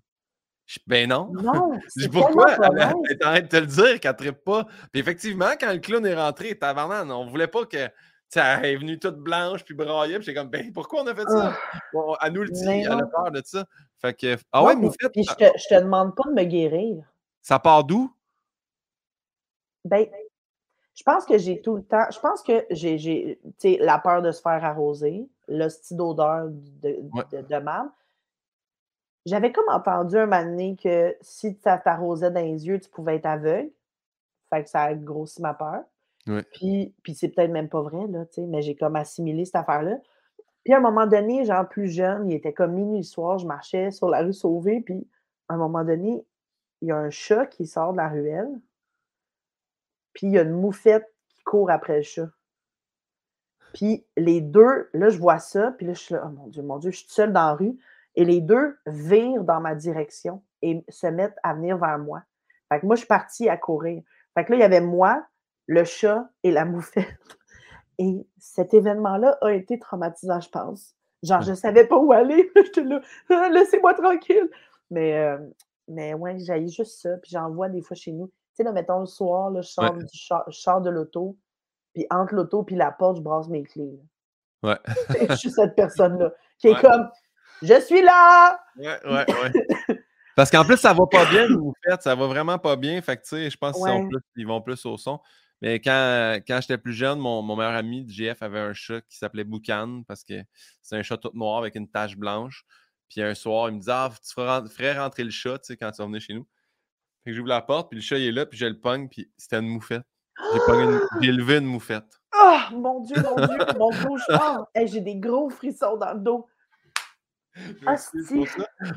ben non. Non. Je pourquoi? elle, est en train de te le dire qu'elle ne pas. Puis effectivement, quand le clown est rentré, tabarnan, on voulait pas que. Elle est venue toute blanche puis braillée. Puis j'ai comme, ben pourquoi on a fait ça? Bon, elle nous le dit, elle a peur de ça. Fait que. Ah ouais, Moufette. Puis je te, je te demande pas de me guérir. Ça part d'où? Ben, je pense que j'ai tout le temps. Je pense que j'ai la peur de se faire arroser, le style d'odeur de, de, de, J'avais comme entendu un moment donné que si ça t'arrosait dans les yeux, tu pouvais être aveugle. Fait que ça a grossi ma peur. Puis, puis c'est peut-être même pas vrai, là, mais j'ai comme assimilé cette affaire-là. Puis à un moment donné, genre plus jeune, il était comme minuit le soir, je marchais sur la rue Sauvée, puis à un moment donné, il y a un chat qui sort de la ruelle puis il y a une moufette qui court après le chat. Puis les deux, là, je vois ça, puis là, je suis là, oh mon Dieu, mon Dieu, je suis seule dans la rue. Et les deux virent dans ma direction et se mettent à venir vers moi. Fait que moi, je suis partie à courir. Fait que là, il y avait moi, le chat et la moufette. Et cet événement-là a été traumatisant, je pense. Genre, je ne savais pas où aller. J'étais là, ah, laissez-moi tranquille. Mais, euh, mais ouais, j'ai juste ça. Puis j'en vois des fois chez nous. Tu sais, là, mettons, le soir, là, je, sors de l'auto, puis entre l'auto et la porte, je brasse mes clés. Ouais. je suis cette personne-là qui est comme Je suis là! Ouais, ouais, ouais. Parce qu'en plus, ça va pas bien, vous faites, ça va vraiment pas bien. Fait que, tu sais, je pense qu'ils vont plus au son. Mais quand, quand j'étais plus jeune, mon, mon, meilleur ami, JF, avait un chat qui s'appelait Boucan parce que c'est un chat tout noir avec une tache blanche. Puis un soir, il me disait Ah, tu ferais rentrer le chat tu sais, quand tu venir chez nous. Fait que j'ouvre la porte, puis le chat il est là, puis je le pogne, puis c'était une moufette. J'ai élevé une moufette. Oh mon Dieu, mon Dieu, mon cauchemar! Hey, J'ai des gros frissons dans le dos. Asti.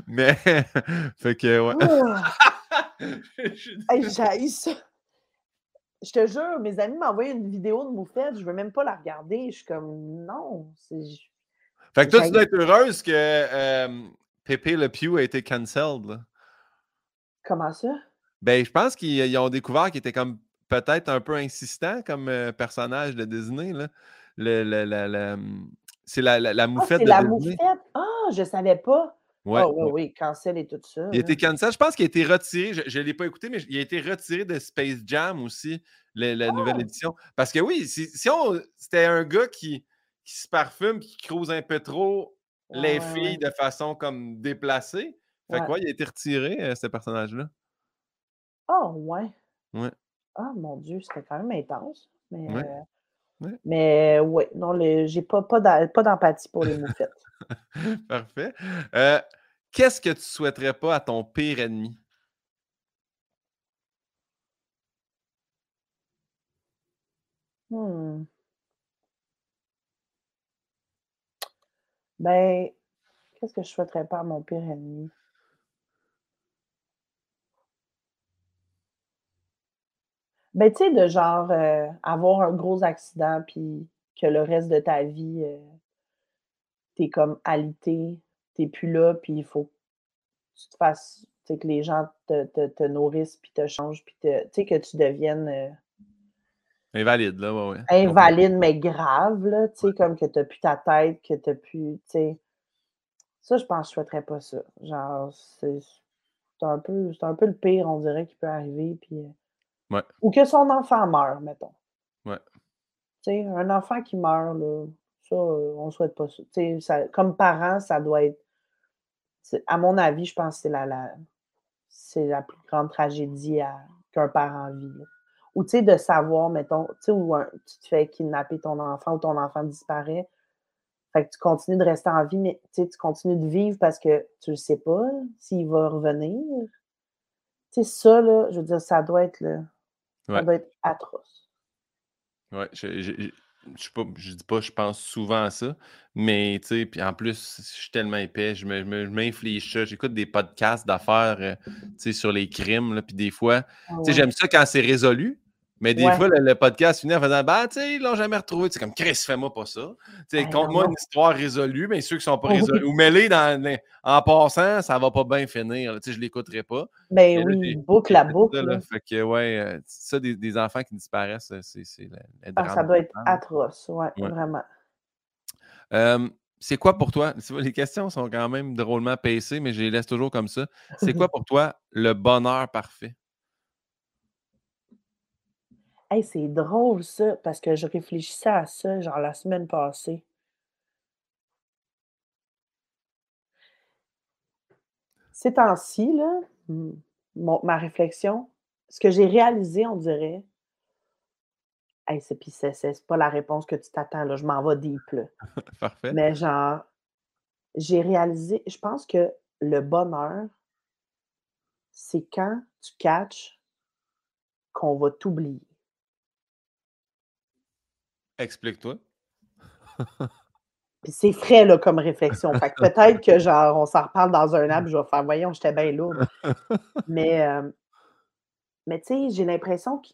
Mais, fait que, ouais. Oh. hey, j'ai ça. Je te jure, mes amis m'ont envoyé une vidéo de moufette, je veux même pas la regarder. Je suis comme, non. Fait que toi, tu dois être heureuse que euh, Pépé Le Pew a été cancelled. Là. Comment ça? Ben, je pense qu'ils ont découvert qu'il était comme peut-être un peu insistant comme euh, personnage de Disney. Là. Le, hum, c'est la, la, ah, moufette de la moufette? Ah, je ne savais pas. Ouais, oh, oui, oui, cancel et tout ça. Il a été cancel. Je pense qu'il a été retiré. Je ne l'ai pas écouté, mais il a été retiré de Space Jam aussi, la nouvelle ah! édition. Parce que oui, si, si on c'était un gars qui, qui se parfume, qui crouse un peu trop les filles de façon comme déplacée, fait quoi, il a été retiré, euh, ce personnage-là. Oh, ouais. Ouais. Ah, mon Dieu, c'était quand même intense. Mais, ouais. Euh, mais non, j'ai pas, pas d'empathie pour les moufettes. Parfait. Euh, qu'est-ce que tu souhaiterais pas à ton pire ennemi? Hmm. Ben, qu'est-ce que je souhaiterais pas à mon pire ennemi? Ben, tu sais, de genre euh, avoir un gros accident, puis que le reste de ta vie, euh, t'es comme alité, t'es plus là, puis il faut que tu te fasses, tu sais, que les gens te, te, te nourrissent, puis te changent, puis tu sais, que tu deviennes. Euh invalide, là, ouais, ouais. Invalide, mais grave, là, tu sais, comme que t'as plus ta tête, que t'as plus, tu sais. Ça, je pense que je souhaiterais pas ça. Genre, c'est un, peu, un peu le pire, on dirait, qui peut arriver, puis. Ou que son enfant meure, mettons. Ouais. Tu sais, un enfant qui meurt, là, ça, euh, on ne souhaite pas ça. ça. Comme parent, ça doit être. À mon avis, je pense que c'est la, la, c'est la plus grande tragédie qu'un parent vit. Ou tu sais, de savoir, mettons, tu sais, où tu te fais kidnapper ton enfant ou ton enfant disparaît. Fait que tu continues de rester en vie, mais tu continues de vivre parce que tu ne sais pas s'il va revenir. Tu sais, ça, là, je veux dire, ça doit être le, ça doit être atroce. Ouais, je, pas, je dis pas, je pense souvent à ça, mais tu sais, puis en plus, je suis tellement épais, je m'inflige ça. J'écoute des podcasts d'affaires, euh, tu sais, sur les crimes, puis des fois, Ah tu sais, ouais. j'aime ça quand c'est résolu, mais des Ouais. fois, le, le podcast finit en faisant, bah, tu sais, ils l'ont jamais retrouvé. C'est comme, Chris, fais-moi pas ça. Tu sais, Ben conte-moi une histoire résolue, mais ceux qui sont pas résolus, ou mêlés dans, dans- en passant, ça va pas bien finir. Tu sais, je l'écouterai pas. Ben là, oui, boucle fait boucle. ça, là. Fait que, ouais, euh, ça, des, des enfants qui disparaissent, euh, c'est Ah, ça doit être atroce, ouais, Ouais. vraiment. Euh, c'est quoi pour toi? les questions sont quand même drôlement pacées, mais je les laisse toujours comme ça. C'est quoi pour toi le bonheur parfait? Hey, c'est drôle ça, parce que je réfléchissais à ça, genre la semaine passée. Ces temps-ci, là, mon- ma réflexion, ce que j'ai réalisé, on dirait, hey, c'est, puis c'est, c'est pas la réponse que tu t'attends, là, je m'en vais deep, là. Parfait. Mais genre, j'ai réalisé, je pense que le bonheur, c'est quand tu catches qu'on va t'oublier. Explique-toi. C'est frais, là, comme réflexion. Fait que peut-être que, genre, on s'en reparle dans un an, puis je vais faire, voyons, j'étais bien lourde. Mais, euh, mais tu sais, j'ai l'impression que,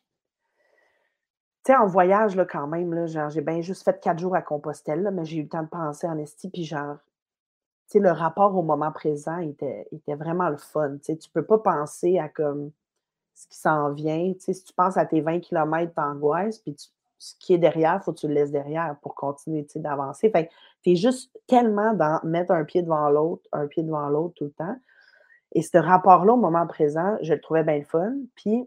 tu en voyage, là, quand même, là, genre, j'ai bien juste fait quatre jours à Compostelle, mais j'ai eu le temps de penser en esti, puis genre, tu le rapport au moment présent était, était vraiment le fun. Tu tu peux pas penser à comme ce qui s'en vient. Tu sais, si tu penses à tes 20 km, t'angoisses, puis tu- ce qui est derrière, il faut que tu le laisses derrière pour continuer d'avancer. Fait tu es juste tellement dans mettre un pied devant l'autre, un pied devant l'autre tout le temps. Et ce rapport-là au moment présent, je le trouvais bien le fun. Puis,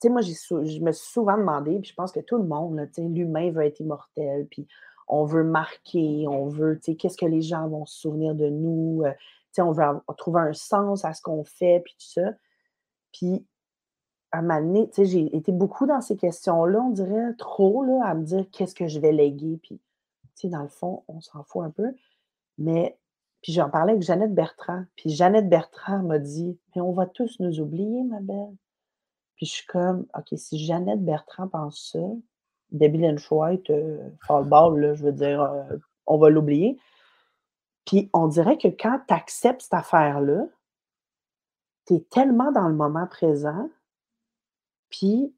tu sais, moi, je me suis souvent demandé, puis je pense que tout le monde, l'humain veut être immortel, puis on veut marquer, on veut, tu sais, qu'est-ce que les gens vont se souvenir de nous, euh, tu sais, on veut trouver un sens à ce qu'on fait, puis tout ça. Puis, à un moment donné, tu sais, j'ai été beaucoup dans ces questions-là, on dirait, trop, là, à me dire qu'est-ce que je vais léguer, puis, tu sais, dans le fond, on s'en fout un peu. Mais, puis j'en parlais avec Jeannette Bertrand, puis Jeannette Bertrand m'a dit, mais on va tous nous oublier, ma belle. Puis je suis comme, OK, si Jeannette Bertrand pense ça, Debbie Lynch White, euh, fall ball, là, je veux dire, euh, on va l'oublier. Puis on dirait que quand tu acceptes cette affaire-là, tu es tellement dans le moment présent, puis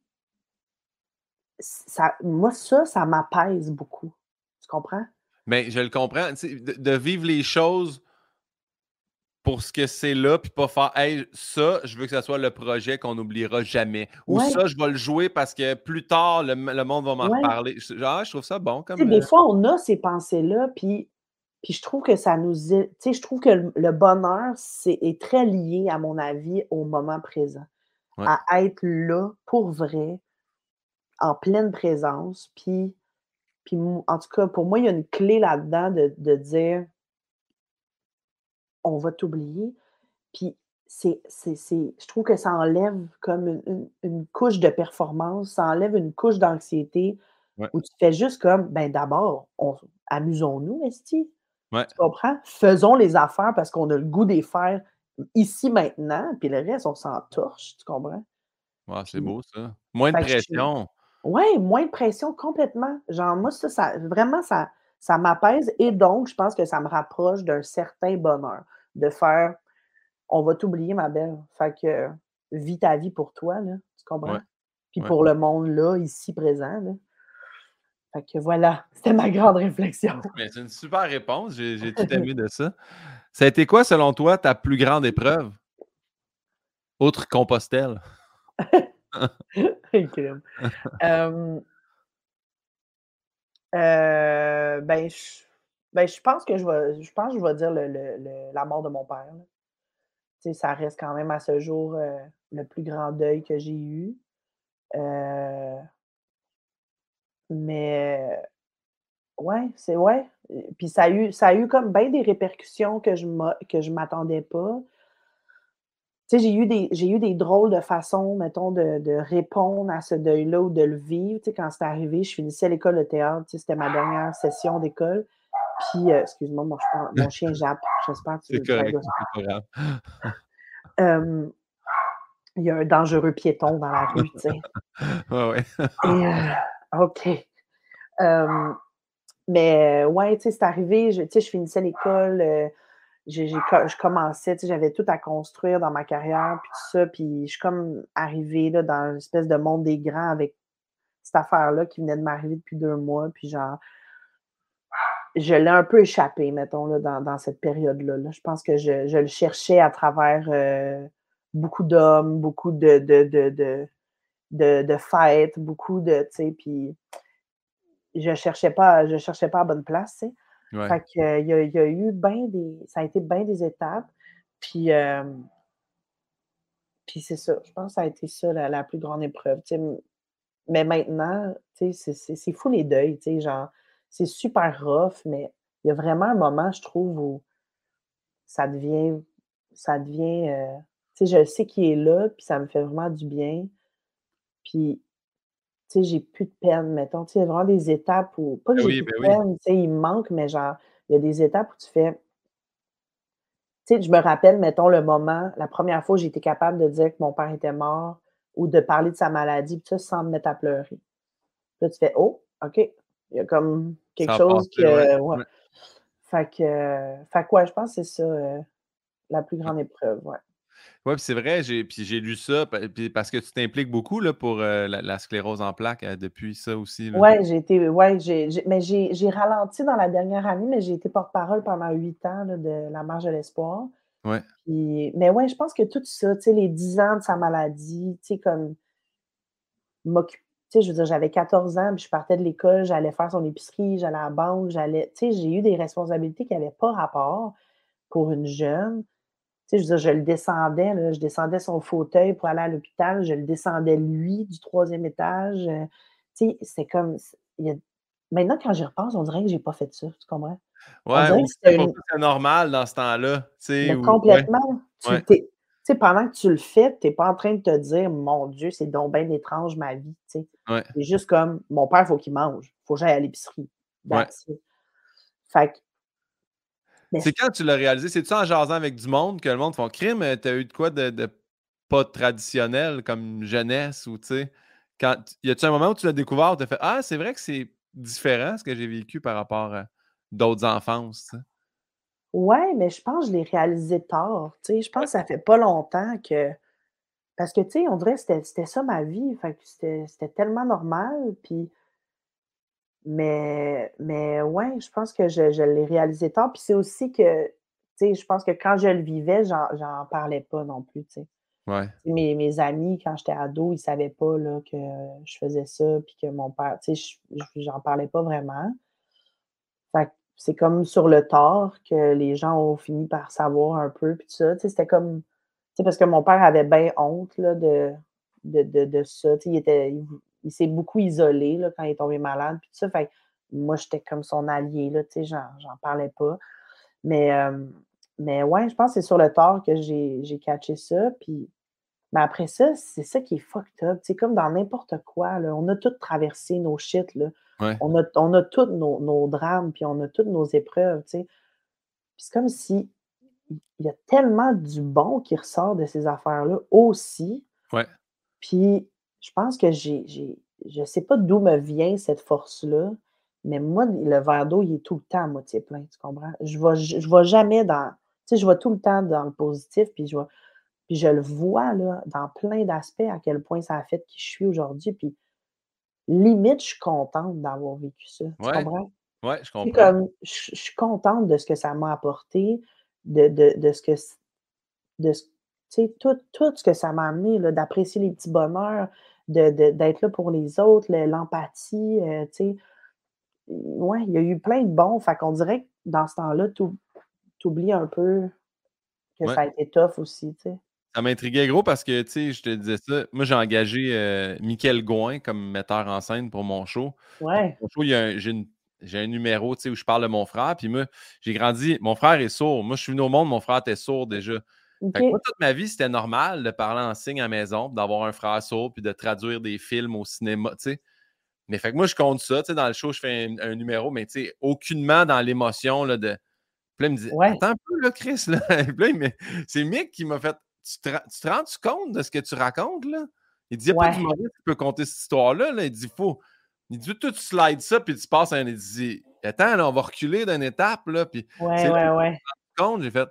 ça, moi, ça, ça m'apaise beaucoup. Tu comprends? Mais je le comprends. De, de vivre les choses pour ce que c'est là, puis pas faire Hey, ça, je veux que ce soit le projet qu'on n'oubliera jamais. Ou Ouais. ça, je vais le jouer parce que plus tard, le, le monde va m'en Ouais. reparler. Je- Genre, je trouve ça bon comme. des euh, fois, on a ces pensées-là, puis, puis je trouve que ça nous... Tu sais, je trouve que le, le bonheur c'est, est très lié, à mon avis, au moment présent. Ouais. À être là, pour vrai, en pleine présence. Puis, puis en tout cas, pour moi, il y a une clé là-dedans de, de dire on va t'oublier. Puis c'est, c'est, c'est- je trouve que ça enlève comme une, une- une couche de performance, ça enlève une couche d'anxiété Ouais. où tu fais juste comme, ben d'abord, on- amusons-nous, Esti. Ouais. Tu comprends? Faisons les affaires parce qu'on a le goût des faire ici, maintenant, puis le reste, on s'en torche, tu comprends? ouais, c'est beau ça. Moins de je pression. Ouais, moins de pression complètement. Genre, moi, ça, ça vraiment, ça, ça m'apaise et donc, je pense que ça me rapproche d'un certain bonheur de faire on va t'oublier, ma belle. Fait que vis ta vie pour toi, là. Tu comprends? Ouais. Puis Ouais. pour le monde, là, ici présent, là. Fait que voilà, c'était ma grande réflexion. C'est une super réponse. J'ai j'ai tout aimé de ça. Ça a été quoi, selon toi, ta plus grande épreuve? Autre Compostelle. Euh, ben, je ben, je pense que je vais je pense je vais dire le le la mort de mon père, ça reste quand même à ce jour, heu, le plus grand deuil que j'ai eu. Heu mais ouais, c'est ouais, puis ça a eu ça a eu comme bien des répercussions que je que je m'attendais pas. Tu sais, j'ai eu des j'ai eu des drôles de façons, mettons, de de répondre à ce deuil-là ou de le vivre. Tu sais, quand c'est arrivé, je finissais l'école de théâtre, tu sais, c'était ma dernière session d'école. Puis, heu, excuse-moi, mon chien mon chien jappe. J'espère que tu C'est correct, doit c'est pas grave. Hem, il y a un dangereux piéton dans la rue, tu sais. Ouais, ouais. Et heu, OK. Mais ouais, tu sais, c'est arrivé, tu sais, je finissais l'école, euh, je commençais, tu sais, j'avais tout à construire dans ma carrière, puis tout ça, puis je suis comme arrivée là, dans une espèce de monde des grands avec cette affaire-là qui venait de m'arriver depuis deux mois, puis genre, je l'ai un peu échappé, mettons, là, dans, cette période-là. Je pense que je, le cherchais à travers euh, beaucoup d'hommes, beaucoup de, de, de, fêtes, beaucoup de, tu sais, puis je cherchais pas, je cherchais pas à bonne place, tu sais. Fait que, euh, il, y a, eu bien des, ça a été bien des étapes, puis, euh, puis c'est ça, je pense que ça a été ça la, plus grande épreuve, tu sais. Mais maintenant, tu sais, c'est fou les deuils, tu sais, genre, c'est super rough, mais il y a vraiment un moment, je trouve, où ça devient, ça devient, euh, tu sais, je sais qu'il est là, puis ça me fait vraiment du bien. Puis, tu sais, j'ai plus de peine, mettons. Tu sais, il y a vraiment des étapes où, pas que ben j'ai plus ben de peine, tu sais, il me manque, mais genre, il y a des étapes où tu fais, tu sais, je me rappelle, mettons, le moment, la première fois où j'ai été capable de dire que mon père était mort ou de parler de sa maladie, puis ça, sans me mettre à pleurer. Là, tu fais, oh, OK, il y a comme quelque chose que. Ouais. Fait que, fait ouais, je pense que c'est ça euh, la plus grande épreuve, ouais. Oui, c'est vrai, j'ai, puis j'ai lu ça parce que tu t'impliques beaucoup là, pour euh, la, sclérose en plaques euh, depuis ça aussi. Oui, j'ai été, ouais, j'ai, mais j'ai, ralenti dans la dernière année, mais j'ai été porte-parole pendant huit ans de la marge de l'espoir. Ouais. mais ouais, je pense que tout ça, tu sais, les dix ans de sa maladie, tu sais, comme m'occuper je veux dire, j'avais 14 ans, puis je partais de l'école, j'allais faire son épicerie, j'allais à la banque, j'allais. Tu sais, j'ai eu des responsabilités qui n'avaient pas rapport pour une jeune. Je veux dire, je le descendais, là, je descendais son fauteuil pour aller à l'hôpital, je le descendais lui du troisième étage. Euh, tu sais, c'est comme. Maintenant, quand j'y repense, on dirait que j'ai pas fait ça, tu comprends? Ouais, c'est normal dans ce temps-là. complètement. Tu, pendant que tu le fais, tu n'es pas en train de te dire, mon Dieu, c'est donc bien étrange ma vie. C'est juste comme, mon père, il faut qu'il mange. Il faut que j'aille à l'épicerie. Fait C'est quand tu l'as réalisé? C'est-tu en jasant avec du monde que le monde font crime? Euh, tu as eu de quoi de, pas traditionnel comme jeunesse ou tu sais? Quand, y a-tu un moment où tu l'as découvert où tu as fait Ah, c'est vrai que c'est différent ce que j'ai vécu par rapport à d'autres enfances? Ouais, mais je pense que je l'ai réalisé tard, tu sais? Je pense que ça fait pas longtemps que parce que, tu sais, on dirait que c'était ça ma vie, fait que c'était tellement normal, puis mais mais ouais, je pense que je l'ai réalisé tard, puis c'est aussi que, tu sais, je pense que quand je le vivais, j'en parlais pas non plus, tu sais. Ouais. Mes mes amis, quand j'étais ado, ils savaient pas, là, que je faisais ça, puis que mon père tu sais, j'en parlais pas vraiment. Fait que c'est comme sur le tard que les gens ont fini par savoir un peu, puis tout ça. C'était comme. Parce que mon père avait bien honte là, de, de, de, de, ça. Il, était, il, s'est beaucoup isolé là, quand il est tombé malade, puis tout ça. Fait moi, j'étais comme son allié, là, j'en parlais pas. Mais, mais ouais, je pense que c'est sur le tard que j'ai catché ça. Puis, mais après ça, c'est ça qui est fucked up. C'est comme dans n'importe quoi. Là. On a tous traversé nos shit. Là. On, a, on a tous nos, drames, puis on a toutes nos épreuves, tu sais. c'est comme si il y a tellement du bon qui ressort de ces affaires-là aussi. Ouais. Puis je pense que j'ai, je ne sais pas d'où me vient cette force-là, mais moi, le verre d'eau, il est tout le temps à moitié plein, tu comprends? Je ne je, vois jamais dans, tu sais, je vois tout le temps dans le positif, puis je puis je le vois, là, dans plein d'aspects, à quel point ça a fait qui je suis aujourd'hui, puis limite, je suis contente d'avoir vécu ça. Tu comprends? Oui, je comprends. Comme, je, suis contente de ce que ça m'a apporté, de, de, de, ce que. De, tout, tout ce que ça m'a amené, d'apprécier les petits bonheurs, d'être là pour les autres, l'empathie, euh, tu sais. Ouais, il y a eu plein de bons. Fait qu'on dirait que dans ce temps-là, tu oublies un peu que ça a été tough aussi, tu sais. Ça m'intriguait gros parce que, tu sais, je te disais ça. Moi, j'ai engagé euh, Mickaël Gouin comme metteur en scène pour mon show. Ouais. Mon show, j'ai un numéro, tu sais, où je parle de mon frère. Puis moi, j'ai grandi. Mon frère est sourd. Moi, je suis venu au monde, mon frère était sourd déjà. Fait que moi, toute ma vie, c'était normal de parler en signe à la maison, d'avoir un frère sourd, puis de traduire des films au cinéma, tu sais. Mais fait que moi, je compte ça, tu sais, dans le show, je fais un, numéro, mais tu sais, aucunement dans l'émotion, là, de... Puis là, il me dit, attends un peu, là, Chris, là. mais c'est Mick qui m'a fait, tu te, tu rends-tu compte de ce que tu racontes, là? Il dit, il n'y a pas d'humoriste qui peut cette histoire-là. Là. Il dit, faut, Il dit, tu slides ça, puis tu passes à un. Il dit, attends, là, on va reculer d'une étape, là. Puis Ouais, c'est là ouais, ouais. compte, j'ai fait,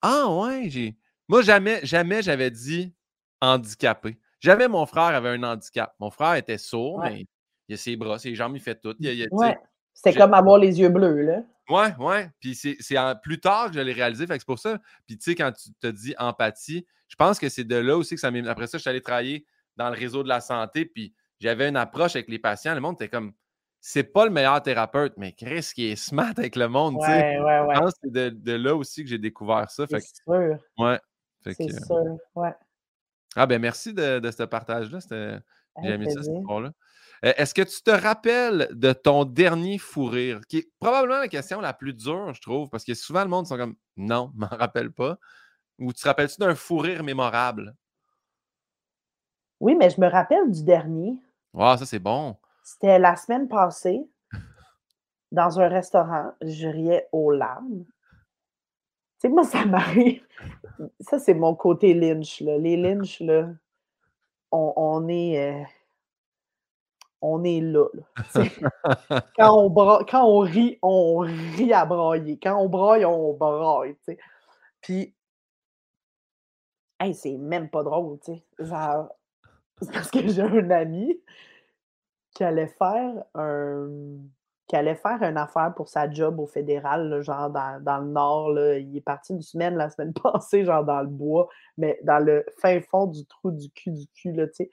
ah, ouais, j'ai. Moi, jamais, jamais j'avais dit handicapé. Jamais mon frère avait un handicap. Mon frère était sourd, Ouais. mais il a ses bras, ses jambes, il fait tout. Ouais. C'était comme avoir les yeux bleus, là. Ouais, ouais. Puis c'est plus tard que je l'ai réalisé. Fait que c'est pour ça. Puis tu sais, quand tu te dis empathie, je pense que c'est de là aussi que ça m'est. Après ça, je suis allé travailler dans le réseau de la santé. Puis j'avais une approche avec les patients. Le monde était comme. C'est pas le meilleur thérapeute, mais Chris qui est smart avec le monde, tu sais. Ouais, ouais, ouais. Je pense que c'est de, de là aussi que j'ai découvert ça. Fait C'est que, sûr. ouais. C'est que, euh, sûr. Ouais. ah ben merci de, de ce partage-là. J'ai aimé ça, cette histoire-là. Euh, Est-ce que tu te rappelles de ton dernier fou rire? Qui est probablement la question la plus dure, je trouve, parce que souvent le monde sont comme non, je m'en rappelle pas. Ou tu te rappelles-tu d'un fou rire mémorable? Oui, mais je me rappelle du dernier. Wow, ça c'est bon. C'était la semaine passée, dans un restaurant, je riais aux larmes. Sais, moi, ça m'arrive. Ça, c'est mon côté Lynch, là. Les Lynch, là, on, on est. euh, on est là. quand, on bra- quand on rit, on rit à brailler. Quand on braille, on braille. Puis, hey, c'est même pas drôle, tu sais. Genre, c'est parce que j'ai un ami qui allait faire un qui allait faire une affaire pour sa job au fédéral, là, genre dans, dans le nord. Là. Il est parti une semaine la semaine passée, genre dans le bois, mais dans le fin fond du trou du cul du cul, là, tu sais.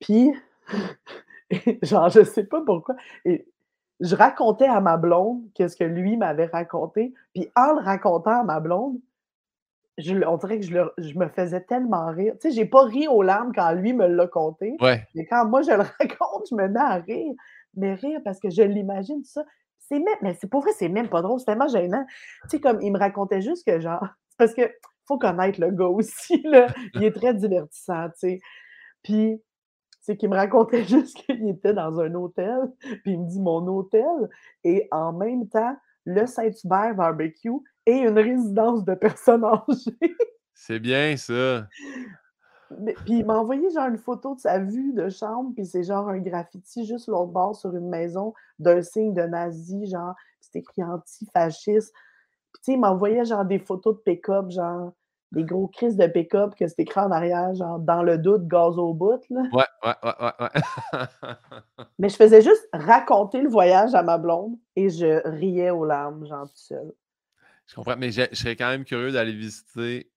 Puis, genre, je sais pas pourquoi. Et je racontais à ma blonde qu'est-ce que lui m'avait raconté. Puis en le racontant à ma blonde, je, on dirait que je, le- je me faisais tellement rire. Tu sais, j'ai pas ri aux larmes quand lui me l'a conté. Ouais. Mais quand moi je le raconte, je me mets à rire. Mais rire parce que je l'imagine ça. C'est même, mais c'est pour vrai, c'est même pas drôle, c'est tellement gênant. Tu sais, comme il me racontait juste que genre, parce que faut connaître le gars aussi, là. Il est très divertissant, tu sais. Puis, c'est qu'il me racontait juste qu'il était dans un hôtel, puis il me dit mon hôtel, et en même temps, le Saint-Hubert barbecue et une résidence de personnes âgées. C'est bien ça. Puis il m'a envoyé genre une photo de sa vue de chambre, puis c'est genre un graffiti juste l'autre bord sur une maison d'un signe de nazi, genre, c'est écrit antifasciste. Puis tu sais, il m'envoyait genre des photos de pick-up, genre des gros crises de pick-up que c'est écrit en arrière, genre dans le doute, gaz au bout, là. Ouais, ouais, ouais, ouais, ouais. Mais je faisais juste raconter le voyage à ma blonde et je riais aux larmes, genre tout seul. je comprends, mais je je serais quand même curieux d'aller visiter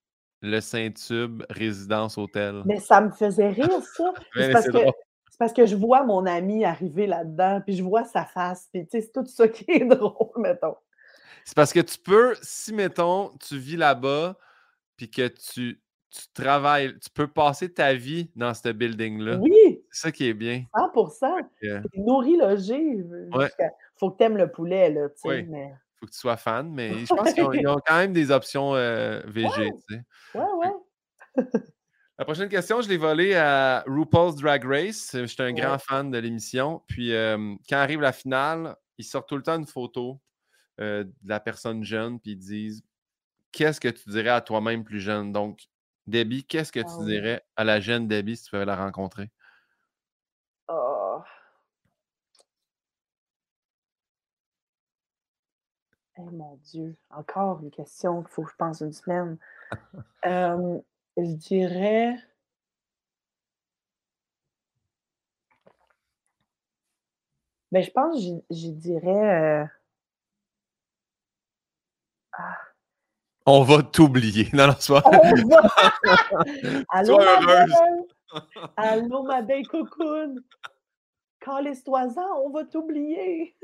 le Saint-Tube Résidence Hôtel. Mais ça me faisait rire, ça. C'est parce, parce que je vois mon ami arriver là-dedans, puis je vois sa face, puis c'est tout ça qui est drôle, mettons. C'est parce que tu peux, si mettons, tu vis là-bas, puis que tu, tu travailles, tu peux passer ta vie dans ce building-là. Oui, C'est ça qui est bien. 100 que- T'es nourri, logé. Ouais. Faut que t'aimes le poulet, là, tu sais. Oui. Mais... faut que tu sois fan, mais je pense qu'ils ont, quand même des options euh, VG. tu sais. Ouais, ouais. La prochaine question, je l'ai volée à RuPaul's Drag Race. Je suis un Ouais. grand fan de l'émission. Puis euh, quand arrive la finale, ils sortent tout le temps une photo euh, de la personne jeune, puis ils disent Qu'est-ce que tu dirais à toi-même plus jeune? Donc, Debbie, qu'est-ce que Ah tu oui. dirais à la jeune Debbie si tu pouvais la rencontrer? Oh. Eh mon Dieu, encore une question qu'il faut que je pense une semaine. Euh, je dirais. Ben, je pense que j'y dirais. euh, On va t'oublier. Non, non, sois. On va! Allô, Sois ma belle! Allô, ma belle! Calisse-toi-en, on va t'oublier!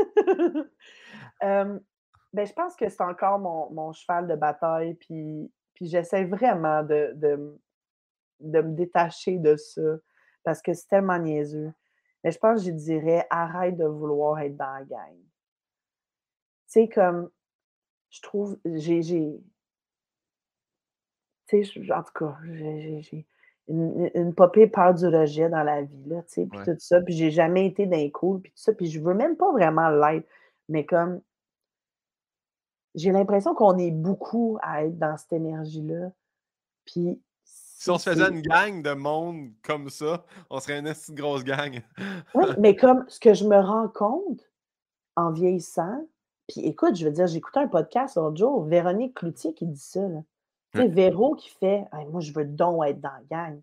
Ben, je pense que c'est encore mon, mon cheval de bataille, puis, puis j'essaie vraiment de, de, de me détacher de ça, parce que c'est tellement niaiseux. Mais je pense que je dirais, arrête de vouloir être dans la gang. Tu sais, comme, je trouve, j'ai, tu sais, en tout cas, j'ai une, une popée peur du rejet dans la vie, là, tu sais, puis Ouais. tout ça, puis j'ai jamais été d'un cool, puis tout ça, puis je veux même pas vraiment l'être, mais comme, j'ai l'impression qu'on est beaucoup à être dans cette énergie-là, puis si on se faisait une gang de monde comme ça, on serait une grosse gang. oui, mais comme ce que je me rends compte en vieillissant, puis écoute, je veux dire, j'écoutais un podcast l'autre jour, Véronique Cloutier qui dit ça. Tu sais, Véro qui fait Moi, je veux donc être dans la gang.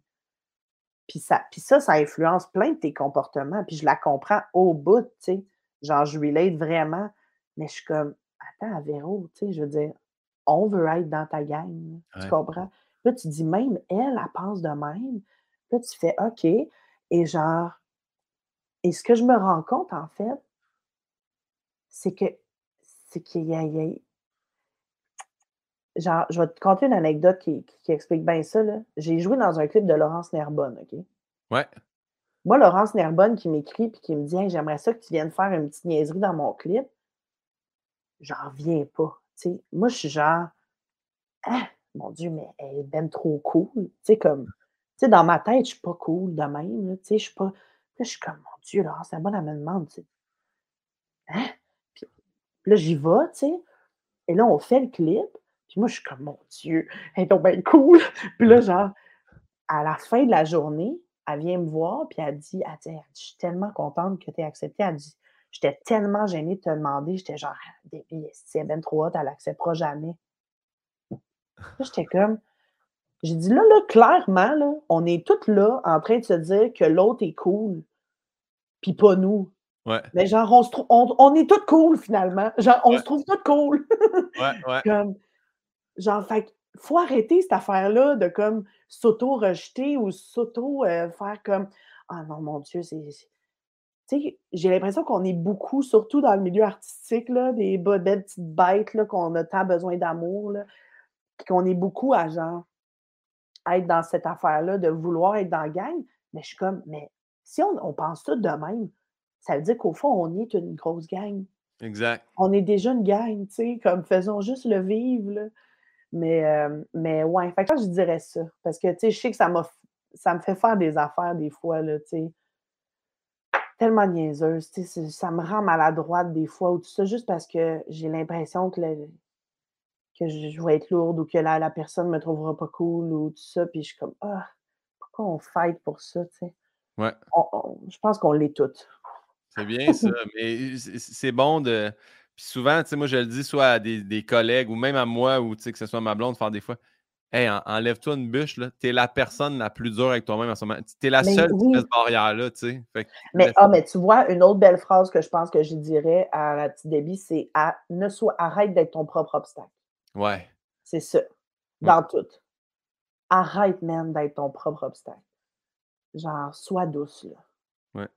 Puis ça, puis ça, ça influence plein de tes comportements. Puis je la comprends au bout, tu sais. Genre, je relate vraiment. Mais je suis comme, attends, Véro, tu sais, je veux dire, on veut être dans ta gang. Tu comprends? Là, tu dis, même elle, elle pense de même. Là, tu fais, OK. Et genre, et ce que je me rends compte, en fait, c'est que, c'est qu'il y a, genre, je vais te conter une anecdote qui, explique bien ça. J'ai joué dans un clip de Laurence Nerbonne, OK? Ouais. Moi, Laurence Nerbonne qui m'écrit et qui me dit J'aimerais ça que tu viennes faire une petite niaiserie dans mon clip. J'en viens pas. Moi, je suis genre Ah, mon Dieu, mais elle est bien trop cool. Tu sais, comme, dans ma tête, je suis pas cool de même. Je suis pas. je suis comme, mon Dieu, Laurence Nerbonne, elle me demande. Hein? Puis, là, j'y vais, tu sais. Et là, on fait le clip. Puis moi, je suis comme, mon Dieu, elle est donc bien cool. Puis là, genre, à la fin de la journée, elle vient me voir, puis elle dit, elle dit, je suis tellement contente que tu aies accepté. Elle dit, j'étais tellement gênée de te demander. J'étais genre, débile, si elle est bien trop haute, elle l'acceptera jamais. J'étais comme, j'ai dit, là, là, clairement, là, on est toutes là en train de se dire que l'autre est cool, puis pas nous. Ouais. Mais genre, on, se on, on, est toutes cool finalement. Genre, on se trouve toutes cool. ouais, ouais. Comme, Genre, fait faut arrêter cette affaire-là de comme s'auto-rejeter ou s'auto-faire comme Ah non, mon Dieu, c'est. Tu sais, j'ai l'impression qu'on est beaucoup, surtout dans le milieu artistique, là, des belles petites bêtes, là, qu'on a tant besoin d'amour, qu'on est beaucoup à genre être dans cette affaire-là, de vouloir être dans la gang. Mais je suis comme, mais si on, on pense tout de même, ça veut dire qu'au fond, on est une grosse gang. Exact. On est déjà une gang, tu sais, comme faisons juste le vivre. Là. Mais, euh, mais ouais, fait que je dirais ça. Parce que, tu sais, je sais que ça, ça me fait faire des affaires des fois, là, tu sais. Tellement niaiseuse, ça me rend maladroite des fois ou tout ça, juste parce que j'ai l'impression que, que je, vais être lourde ou que la, la personne me trouvera pas cool ou tout ça. Puis je suis comme, ah, pourquoi on fight pour ça, tu sais? Ouais. je pense qu'on l'est toutes. C'est bien ça, mais c'est bon de puis souvent, tu sais, moi, je le dis soit à des, collègues ou même à moi ou que ce soit ma blonde, faire des fois. Hey, enlève-toi une bûche, là. T'es la personne la plus dure avec toi-même en ce moment. T'es la seule qui fait barrière-là, tu sais. mais, ah, mais tu vois, une autre belle phrase que je pense que je dirais à la petite débit, c'est ne sois, arrête d'être ton propre obstacle. Ouais. C'est ça. Dans tout. Arrête, même d'être ton propre obstacle. Genre, sois douce, là. Ouais.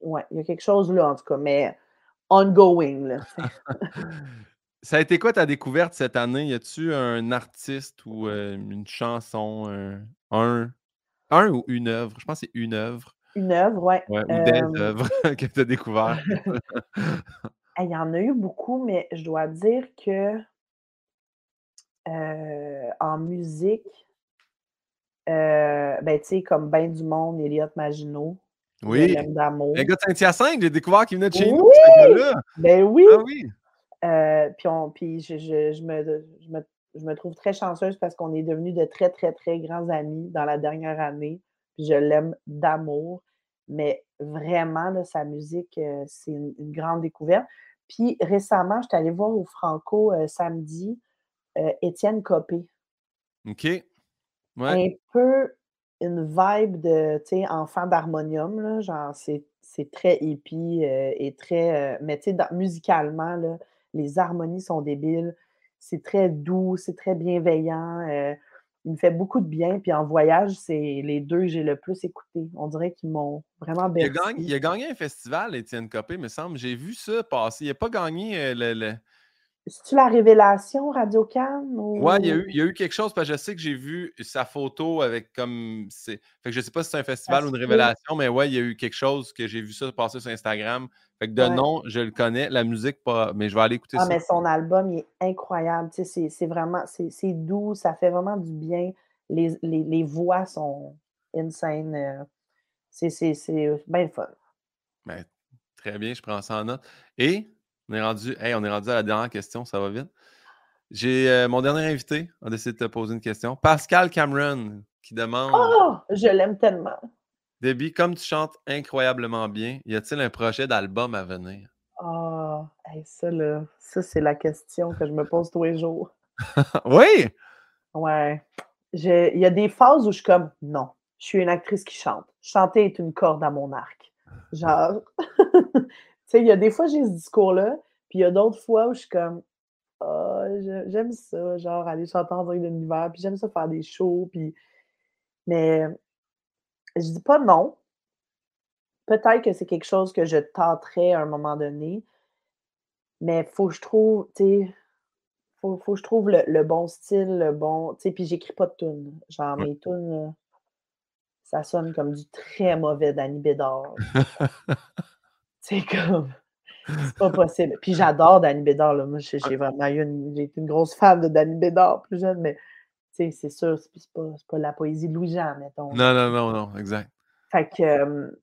Ouais, il y a quelque chose là, en tout cas, mais ongoing. Là. Ça a été quoi ta découverte cette année? Y a-tu un artiste ou euh, une chanson, un, un, ou une œuvre? Je pense que c'est une œuvre. Une œuvre, ouais. ou des œuvres que tu as découvert. Il y en a eu beaucoup, mais je dois dire que euh, en musique, ben, tu sais, comme Ben du monde, Elliot Maginot, oui. d'amour. Un gars de Saint-Hyacinthe, j'ai découvert qu'il venait de chez nous, Ben oui. Ah oui. Euh, puis on, puis je, je, je, me, je, me, je, me, trouve très chanceuse parce qu'on est devenus de très, très, très grands amis dans la dernière année. Puis je l'aime d'amour. Mais vraiment, là, sa musique, euh, c'est une, grande découverte. Puis récemment, je suis allée voir au Franco euh, samedi Étienne Copé. OK. Ouais. Un peu une vibe de, tu sais, enfant d'harmonium, là, genre, c'est, très hippie et très, mais tu sais, musicalement, là, les harmonies sont débiles, c'est très doux, c'est très bienveillant, euh, il me fait beaucoup de bien, puis en voyage, c'est les deux que j'ai le plus écouté. On dirait qu'ils m'ont vraiment bien. Il, a gagné un festival, Étienne Copé, me semble. J'ai vu ça passer. Il n'a pas gagné le c'est-tu la révélation Radio Cannes? Ou... Ouais, il y, a eu, il y, a eu, quelque chose, parce que je sais que j'ai vu sa photo avec comme. Fait que je sais pas si c'est un festival ou une révélation, mais ouais, il y a eu quelque chose que j'ai vu ça passer sur Instagram. Fait que de nom, je le connais, la musique pas, mais je vais aller écouter ah, ça. mais son album, il est incroyable. c'est vraiment, c'est doux, ça fait vraiment du bien. Les, les, les voix sont insane. Euh, c'est bien fun. Ben, très bien, je prends ça en note. Et on est rendu, on est rendu à la dernière question, ça va vite. J'ai euh, mon dernier invité a décidé de te poser une question. Pascal Cameron, qui demande Oh! Je l'aime tellement. Debbie, comme tu chantes incroyablement bien, y a-t-il un projet d'album à venir? Ah! Hey, ça là, ça c'est la question que je me pose tous les jours. Oui! Ouais. Il y a des phases où je suis comme: «Non, je suis une actrice qui chante. Chanter est une corde à mon arc». Genre, sais, il y a des fois j'ai ce discours-là, puis il y a d'autres fois où je suis comme: «Ah, je j'aime ça, genre aller chanter en direct de l'univers, puis j'aime ça faire des shows, puis» mais je dis pas non. Peut-être que c'est quelque chose que je tenterais à un moment donné, mais faut que je trouve, tu sais, faut faut que je trouve le le bon style, le bon tu sais, puis j'écris pas de tunes. Genre mes tunes, ça sonne comme du très mauvais Danny Bédard. C'est comme c'est pas possible. Puis j'adore Danny Bédard, là. Moi, j'ai vraiment eu une j'ai été une grosse fan de Danny Bédard plus jeune, mais c'est sûr, c'est c'est pas c'est pas la poésie de Louis-Jean, mettons. Non, non, non, non, exact. Fait que,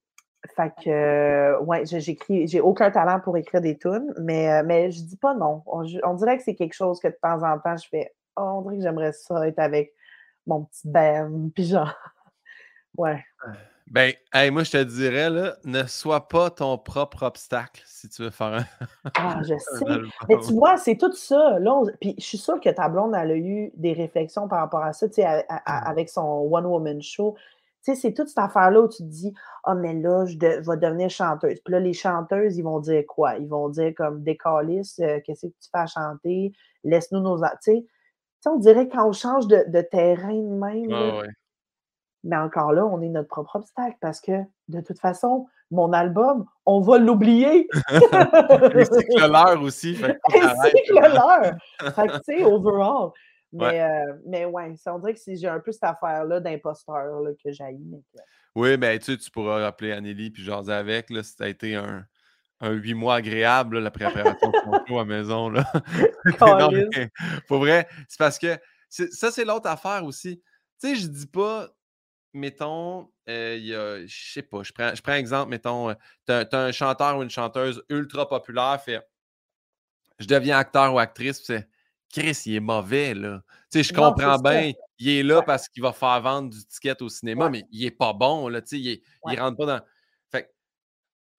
fait que, ouais, je j'écris j'ai aucun talent pour écrire des tunes, mais heu, mais je dis pas non. On dirait que c'est quelque chose que de temps en temps je fais: «Oh, on dirait que j'aimerais ça être avec mon petit band», puis genre ouais. Ben, hey, moi, je te dirais, là, ne sois pas ton propre obstacle si tu veux faire un Ah, je sais. Mais tu vois, c'est tout ça. Là, on puis je suis sûre que ta blonde, elle a eu des réflexions par rapport à ça, tu sais, avec son one woman show. Tu sais, c'est toute cette affaire-là où tu te dis: «Ah, mais là, je de vais devenir chanteuse». Puis là, les chanteuses, ils vont dire quoi? Ils vont dire comme: «Décalisse, heu, qu'est-ce que tu fais à chanter? Laisse-nous nos a» tu sais? On dirait quand on change de de terrain de même, là Ouais, ouais. Mais encore là, on est notre propre obstacle parce que, de toute façon, mon album, on va l'oublier. Ainsi que le leur aussi, fait que faut que. Fait tu sais, overall. Ouais. Mais, heu, mais ouais, ça on dirait que j'ai un peu cette affaire-là d'imposteur que mais que Oui, ben, tu tu pourras appeler Anneli puis jaser avec, là, ça a été un un 8 mois agréable, là, la préparation de ton show à maison, là. Non, mais pour vrai, c'est parce que c'est ça, c'est l'autre affaire aussi. Tu sais, je dis pas, mettons, il a je sais pas, je prends je prends exemple, mettons, heu, tu as un chanteur ou une chanteuse ultra populaire, fait je deviens acteur ou actrice, puis c'est Chris, il est mauvais, là. Tu sais, je Non, comprends ça. bien, il est là Ouais. parce qu'il va faire vendre du ticket au cinéma, Ouais. mais il est pas bon, là, tu sais, il est il Ouais. rentre pas dans fait que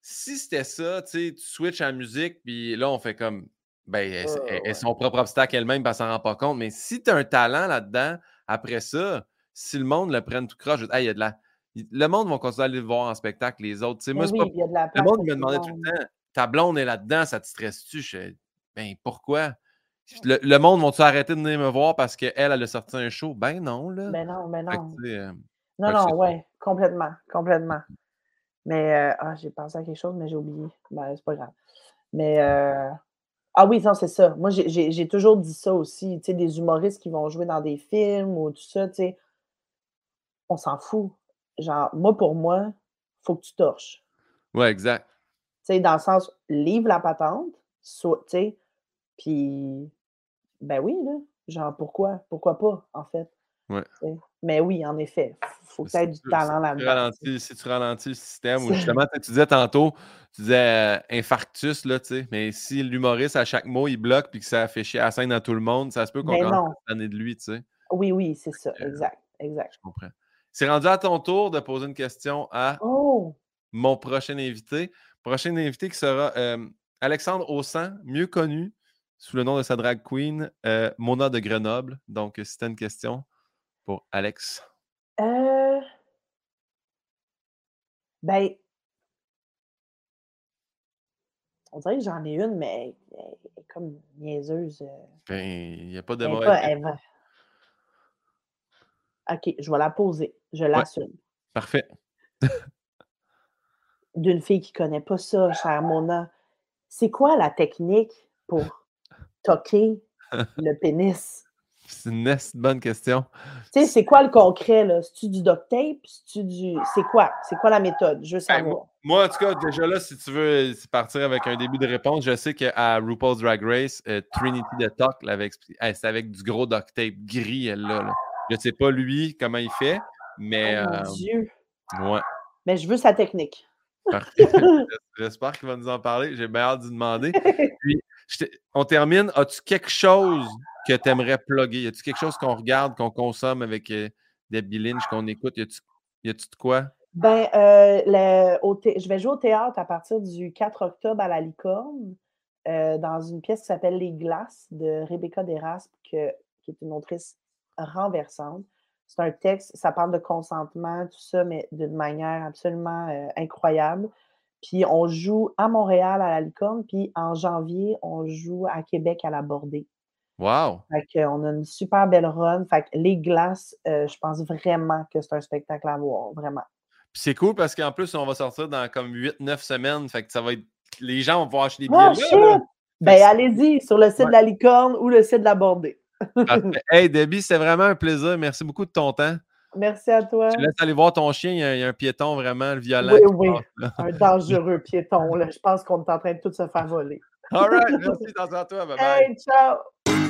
si c'était ça, tu sais, tu switches à la musique, puis là, on fait comme, ben, elle elle elle son propre obstacle elle-même, puis elle s'en rend pas compte. Mais si tu as un talent là-dedans, après ça, si le monde le prenne tout croche, je hey, il y a de la le monde va continuer à aller le voir en spectacle, les autres. Tu sais, Mais moi, pas oui, il y a de la le monde, me demandait tout le temps: «Ta blonde est là-dedans, ça te stresse-tu?» Je «Ben, pourquoi?» Le le monde vont-tu arrêter de venir me voir parce qu'elle, elle a sorti un show? Ben non, là. Mais non, que, non. hem, Non, non, ça. ouais, complètement, complètement. Mais, heu, ah, j'ai pensé à quelque chose, mais j'ai oublié. Ben, c'est pas grave. Mais, heu, ah oui, non, c'est ça. Moi, j'ai toujours dit ça aussi, tu sais, des humoristes qui vont jouer dans des films ou tout ça, tu sais on s'en fout. Genre, moi, pour moi, faut que tu torches. Ouais, exact. Tu sais, dans le sens, livre la patente, soit tu sais, puis ben oui, là, genre pourquoi? Pourquoi pas, en fait? Ouais. Mais oui, en effet, faut que tu Si aies du talent là-dedans, si tu ralentis le système ou justement, tu sais, tu disais tantôt, tu disais, heu, infarctus, là, tu sais, mais si l'humoriste, à chaque mot, il bloque puis que ça fait chier la scène à tout le monde, ça se peut qu'on Ben à de lui, tu sais? Oui, oui, c'est ça, exact, exact. je comprends. C'est rendu à ton tour de poser une question à Oh! mon prochain invité. Prochain invité qui sera, hem, Alexandre Hossan, mieux connu sous le nom de sa drag queen, heu, Mona de Grenoble. Donc, si tu as une question pour Alex. Heu ben on dirait que j'en ai une, mais elle est comme niaiseuse, Ben, il y a pas de mauvaise pas elle question. va OK, je vais la poser, je Ouais. l'assume. Parfait. D'une fille qui connaît pas ça, chère Mona. C'est quoi la technique pour toquer le pénis? C'est une de bonne question. Tu sais, c'est quoi le concret, là? C'est-tu du duct tape? C'est-tu du c'est quoi? C'est quoi la méthode? Je veux Ben, moi savoir. moi, en tout cas, déjà là, si tu veux s partir avec un début de réponse, je sais qu'à RuPaul's Drag Race, heu, Trinity the Tuck l'avait expli hey, c'est avec du gros duct tape gris, elle là. Je sais pas lui comment il fait, mais, Oh mon hem, Dieu! ouais. Mais je veux sa technique. J'espère qu'il va nous en parler. J'ai bien hâte d'y demander. Puis, te on termine. As-tu quelque chose que tu aimerais plugger? Y a-tu quelque chose qu'on regarde, qu'on consomme avec, heu, Debbie Lynch qu'on écoute? Y a-tu de quoi? Ben, euh, le- au thé- je vais jouer au théâtre à partir du 4 octobre à la Licorne, euh, dans une pièce qui s'appelle Les Glaces de Rebecca Deraspe, que- qui est une autrice renversante. C'est un texte, ça parle de consentement, tout ça, mais d'une manière absolument euh, incroyable. Puis on joue à Montréal à la Licorne, puis en janvier, on joue à Québec à la Bordée. Wow! Fait qu'on a une super belle run. Fait que Les Glaces, euh, je pense vraiment que c'est un spectacle à voir, vraiment. Puis c'est cool parce qu'en plus, on va sortir dans comme 8-9 semaines. Fait que ça va être. Les gens vont pouvoir acheter des Ah, billets. shit! là, là. Ben, allez-y sur le site Ouais. de la licorne ou le site de la bordée. Parfait. Hey, Debbie, c'était vraiment un plaisir. Merci beaucoup de ton temps. Merci à toi. Je te laisse aller voir ton chien. Il y a, il y a un piéton vraiment violent. Oui, oui. passe. Un dangereux piéton. Là. Je pense qu'on est en train de tout se faire voler. All right. Merci. Attention à toi. Bye bye. Hey, ciao!